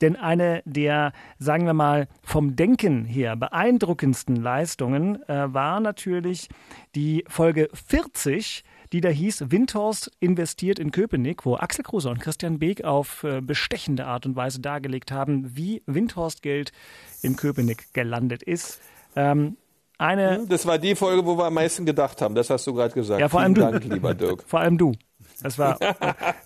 S2: Denn eine der, sagen wir mal, vom Denken her beeindruckendsten Leistungen äh, war natürlich die Folge 40 die da hieß Windhorst investiert in Köpenick, wo Axel Kruse und Christian Beek auf äh, bestechende Art und Weise dargelegt haben, wie Windhorst Geld in Köpenick gelandet ist. Ähm, eine,
S3: Das war die Folge, wo wir am meisten gedacht haben, das hast du gerade gesagt.
S2: Ja, vor allem
S3: Vielen
S2: du.
S3: Dank, lieber Dirk.
S2: vor allem du. Das war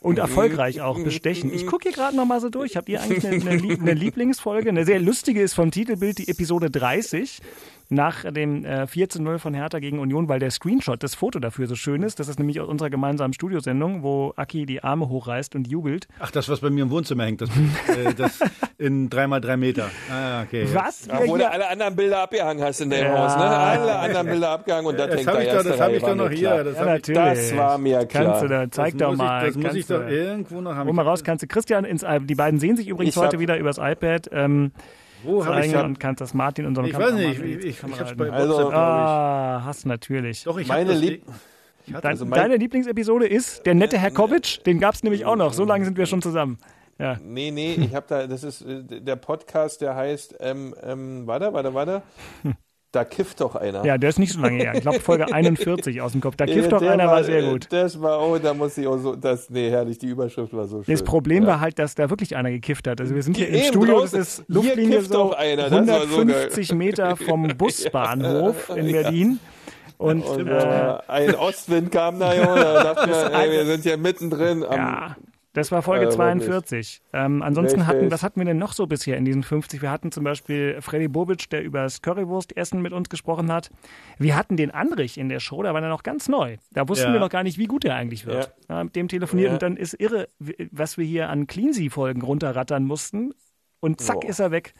S2: und erfolgreich auch bestechend. Ich gucke hier gerade noch mal so durch. Habt ihr eigentlich eine, eine, eine Lieblingsfolge? Eine sehr lustige ist vom Titelbild die Episode 30 nach dem äh, 4 zu 0 von Hertha gegen Union, weil der Screenshot, das Foto dafür so schön ist. Das ist nämlich aus unserer gemeinsamen Studiosendung, wo Aki die Arme hochreißt und jubelt.
S1: Ach, das, was bei mir im Wohnzimmer hängt, das, äh, das in drei mal drei Meter. Ah, okay.
S2: Was?
S3: Ach, wo du alle anderen Bilder abgehangen hast in deinem
S2: Ja.
S3: Haus, ne? Alle anderen Bilder abgehangen und das,
S1: Das
S3: hängt da
S1: ich doch-
S3: erste
S1: das hab
S3: Reihe,
S1: ich doch
S3: war
S1: noch
S3: mir
S1: hier, das
S2: Ja,
S1: hab ich-
S2: natürlich.
S3: Das war mir klar.
S2: Kannst du da, zeig
S1: Das
S2: doch
S1: muss
S2: mal.
S1: Ich, das muss ich doch irgendwo noch haben.
S2: Hol mal raus, kannst du Christian ins Die beiden sehen sich übrigens
S3: Ich
S2: heute wieder übers iPad. Ähm,
S1: Wo hab ich
S2: zeigen und kannst das Martin unserem
S1: Ich weiß nicht, ich, ich, ich hab's bei
S3: Also-
S1: WhatsApp,
S2: Ah, hast natürlich.
S1: ich. Doch, ich hab
S3: Meine
S1: das,
S3: Lieb-
S2: Dein,
S3: also mein-
S2: deine Lieblingsepisode ist der nette Herr Kovic. Den gab es nämlich auch noch. So lange sind wir schon zusammen. Ja.
S3: Nee, nee, ich habe da, das ist äh, der Podcast, der heißt, ähm, ähm, warte, warte, warte. Da kifft doch einer.
S2: ja, der ist nicht so lange her. Ich glaube Folge 41 aus dem Kopf. Da kifft
S3: Äh,
S2: doch einer, war sehr
S3: äh,
S2: gut.
S3: Das war, oh, da muss ich auch so, das, nee, herrlich, die Überschrift war so schön.
S2: Das Problem
S3: ja.
S2: war halt, dass da wirklich einer gekifft hat. Also wir sind hier im
S3: Eben,
S2: Studio, das
S3: draußen.
S2: ist
S3: Hier
S2: Luftlinie so
S3: doch einer, das war so
S2: 150 Meter vom Busbahnhof in Berlin. Und,
S3: Und
S2: äh,
S3: äh, ein Ostwind kam da, Junge, da dachten wir, ey, wir sind hier mittendrin am,
S2: Ja, das war Folge
S3: Äh, wirklich.
S2: 42. Ähm, ansonsten hatten,
S3: Richtig.
S2: was hatten wir denn noch so bisher in diesen 50? Wir hatten zum Beispiel Freddy Bobic, der über das Currywurstessen mit uns gesprochen hat. Wir hatten den Andrich in der Show, da war er noch ganz neu. Da wussten
S1: Ja.
S2: wir noch gar nicht, wie gut er eigentlich wird. Ja. mit dem telefoniert und dann ist irre, was wir hier an Cleansy-Folgen runterrattern mussten. Und zack
S3: Boah.
S2: ist er weg.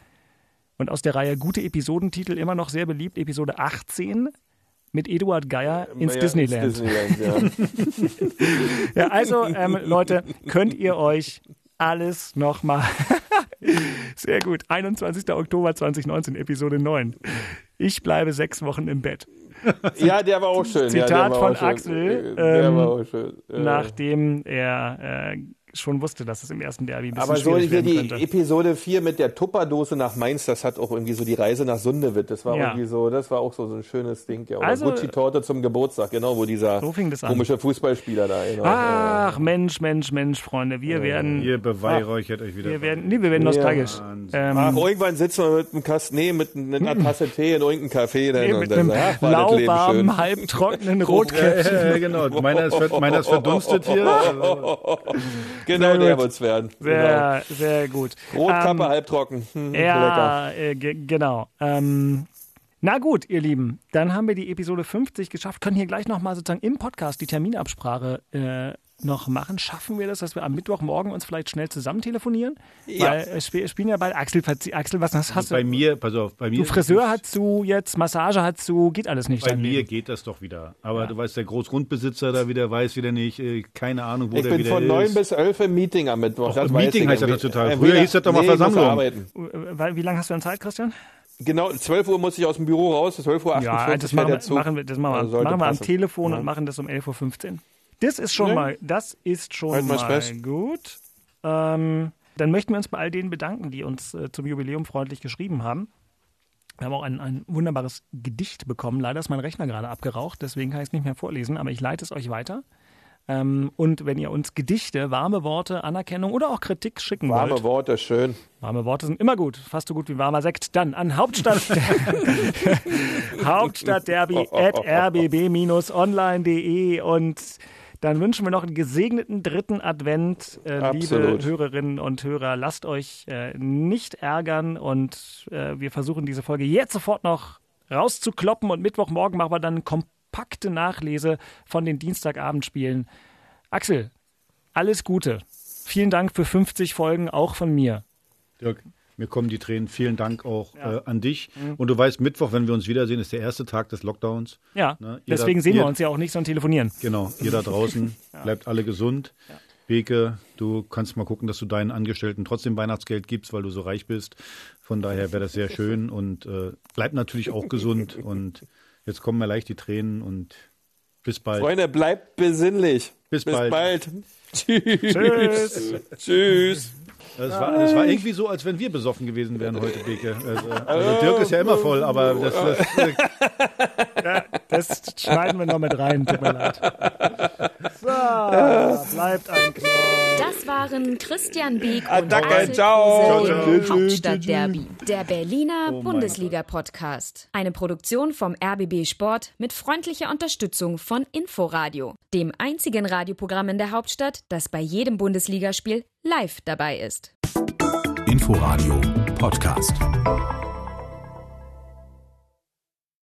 S2: Und aus der Reihe gute Episodentitel immer noch sehr beliebt, Episode 18 mit Eduard Geier ins
S3: ja,
S2: Disneyland.
S3: Ins Disneyland ja.
S2: Ja, also, ähm, Leute, könnt ihr euch alles nochmal. Sehr gut. 21. Oktober 2019, Episode 9. Ich bleibe sechs Wochen im Bett.
S3: ja, der war auch schön. ja,
S2: Zitat
S3: war
S2: von. Axel,
S3: Der
S2: ähm,
S3: war auch schön. Äh,
S2: Nachdem er äh, schon wusste, dass es im ersten Derby ein bisschen
S3: Aber so hier
S2: werden
S3: die
S2: könnte.
S3: Episode 4 mit der Tupperdose nach Mainz, das hat auch irgendwie so die Reise nach Sundewitt. Das war
S2: Ja.
S3: irgendwie so, das war auch so, so ein schönes Ding. Ja. Oder
S2: Also-
S3: Gucci-Torte zum Geburtstag, genau, wo dieser
S2: So fing das an.
S3: komische Fußballspieler da. Genau.
S2: Ach, Mensch, Mensch, Mensch, Freunde, wir werden,
S1: Ihr beweihräuchert euch wieder.
S2: wir werden, nee, wir werden
S3: Ja.
S2: nostalgisch. Ähm,
S3: Ach, irgendwann sitzen wir mit einem Kasten, nee, mit einer Tasse Tee in irgendeinem Café. Dann,
S2: nee,
S3: und
S2: mit
S3: dann,
S2: einem
S3: ach, schön.
S2: lauwarmen, halbtrockenen Rotkäppchen.
S1: Ja, ja, genau. Meiner ist, meiner ist verdunstet hier.
S3: Genau, der wird's werden.
S2: Sehr, sehr gut.
S3: Genau. Rotkappe,
S2: Ähm,
S3: halbtrocken. Hm.
S2: Ja, äh, ge- genau. Ähm, na gut, ihr Lieben, dann haben wir die Episode 50 geschafft. Können hier gleich nochmal sozusagen im Podcast die Terminabsprache äh, noch machen. Schaffen wir das, dass wir am Mittwochmorgen uns vielleicht schnell zusammen telefonieren?
S3: Ja.
S2: Weil es sp spielen ja bald Axel, Axel, was hast,
S1: Bei
S2: du?
S1: mir, pass auf, bei mir.
S2: Du Friseur hat zu, jetzt Massage hat zu, geht alles nicht.
S1: Bei mir
S2: Leben.
S1: geht das doch wieder. Aber du weißt, der Großgrundbesitzer da wieder weiß wieder nicht, äh, keine Ahnung, wo
S3: Ich
S1: der
S3: bin
S1: wieder
S3: von
S1: ist.
S3: 9 bis 11 im Meeting am Mittwoch.
S1: Och,
S3: das
S1: Meeting
S3: ich.
S1: heißt ja
S3: Entweder-
S1: total. Früher hieß das doch mal
S3: nee, ich
S1: Versammlung.
S3: arbeiten.
S2: Äh, Wie lange hast du denn Zeit, Christian?
S3: Genau, 12 Uhr muss ich aus dem Büro raus, 12 Uhr 48
S2: Ja, das machen, wir- machen wir, das machen wir,
S3: Also
S2: machen wir am. Telefon
S3: Ja.
S2: und machen das um 11.15 Uhr. Das ist schon
S3: Nee.
S2: mal, das ist schon
S3: Halt mal
S2: mal gut. Ähm, dann möchten wir uns bei all denen bedanken, die uns äh, zum Jubiläum freundlich geschrieben haben. Wir haben auch ein, ein wunderbares Gedicht bekommen. Leider ist mein Rechner gerade abgeraucht, deswegen kann ich es nicht mehr vorlesen, aber ich leite es euch weiter. Ähm, und wenn ihr uns Gedichte, warme Worte, Anerkennung oder auch Kritik schicken
S3: Warme
S2: wollt,
S3: Worte, schön.
S2: Warme Worte sind immer gut, fast so gut wie warmer Sekt. Dann an Hauptstadt Hauptstadtderby at rbb-online.de und Dann wünschen wir noch einen gesegneten dritten Advent, äh, liebe. Hörerinnen und Hörer. Lasst euch äh, nicht ärgern und äh, wir versuchen diese Folge jetzt sofort noch rauszukloppen und Mittwochmorgen machen wir dann eine kompakte Nachlese von den Dienstagabendspielen. Axel, alles Gute. Vielen Dank für 50 Folgen, auch von mir.
S1: Dirk, mir kommen die Tränen. Vielen Dank auch
S2: Ja.
S1: äh, an dich.
S2: Mhm.
S1: Und du weißt, Mittwoch, wenn wir uns wiedersehen, ist der erste Tag des Lockdowns.
S2: Ja,
S1: Ne?
S2: deswegen
S1: Jeder-
S2: sehen wir uns ja auch nicht, sondern telefonieren.
S1: Genau, ihr da draußen,
S2: Ja.
S1: bleibt alle gesund. Beke, du kannst mal gucken, dass du deinen Angestellten trotzdem Weihnachtsgeld gibst, weil du so reich bist. Von daher wäre das sehr schön und äh, bleib natürlich auch gesund. Und jetzt kommen mir leicht die Tränen und bis bald.
S3: Freunde, bleibt besinnlich.
S1: Bis
S3: Bis
S1: bald.
S3: bald. Tschüss.
S1: Tschüss.
S3: Tschüss.
S1: Das war, das war irgendwie so, als wenn wir besoffen gewesen wären heute, Beke. Also, also Dirk ist ja immer voll, aber das, das,
S2: Ja, das schneiden wir noch mit rein, tut mir leid. So, bleibt ein Knochen.
S5: Das waren Christian Beek und
S3: Attacke,
S5: Axel
S3: ciao.
S5: Hauptstadtderby. Der Berliner
S3: Oh
S5: Bundesliga-Podcast. Eine Produktion vom RBB Sport mit freundlicher Unterstützung von Inforadio, dem einzigen Radioprogramm in der Hauptstadt, das bei jedem Bundesligaspiel live dabei ist.
S4: Inforadio Podcast.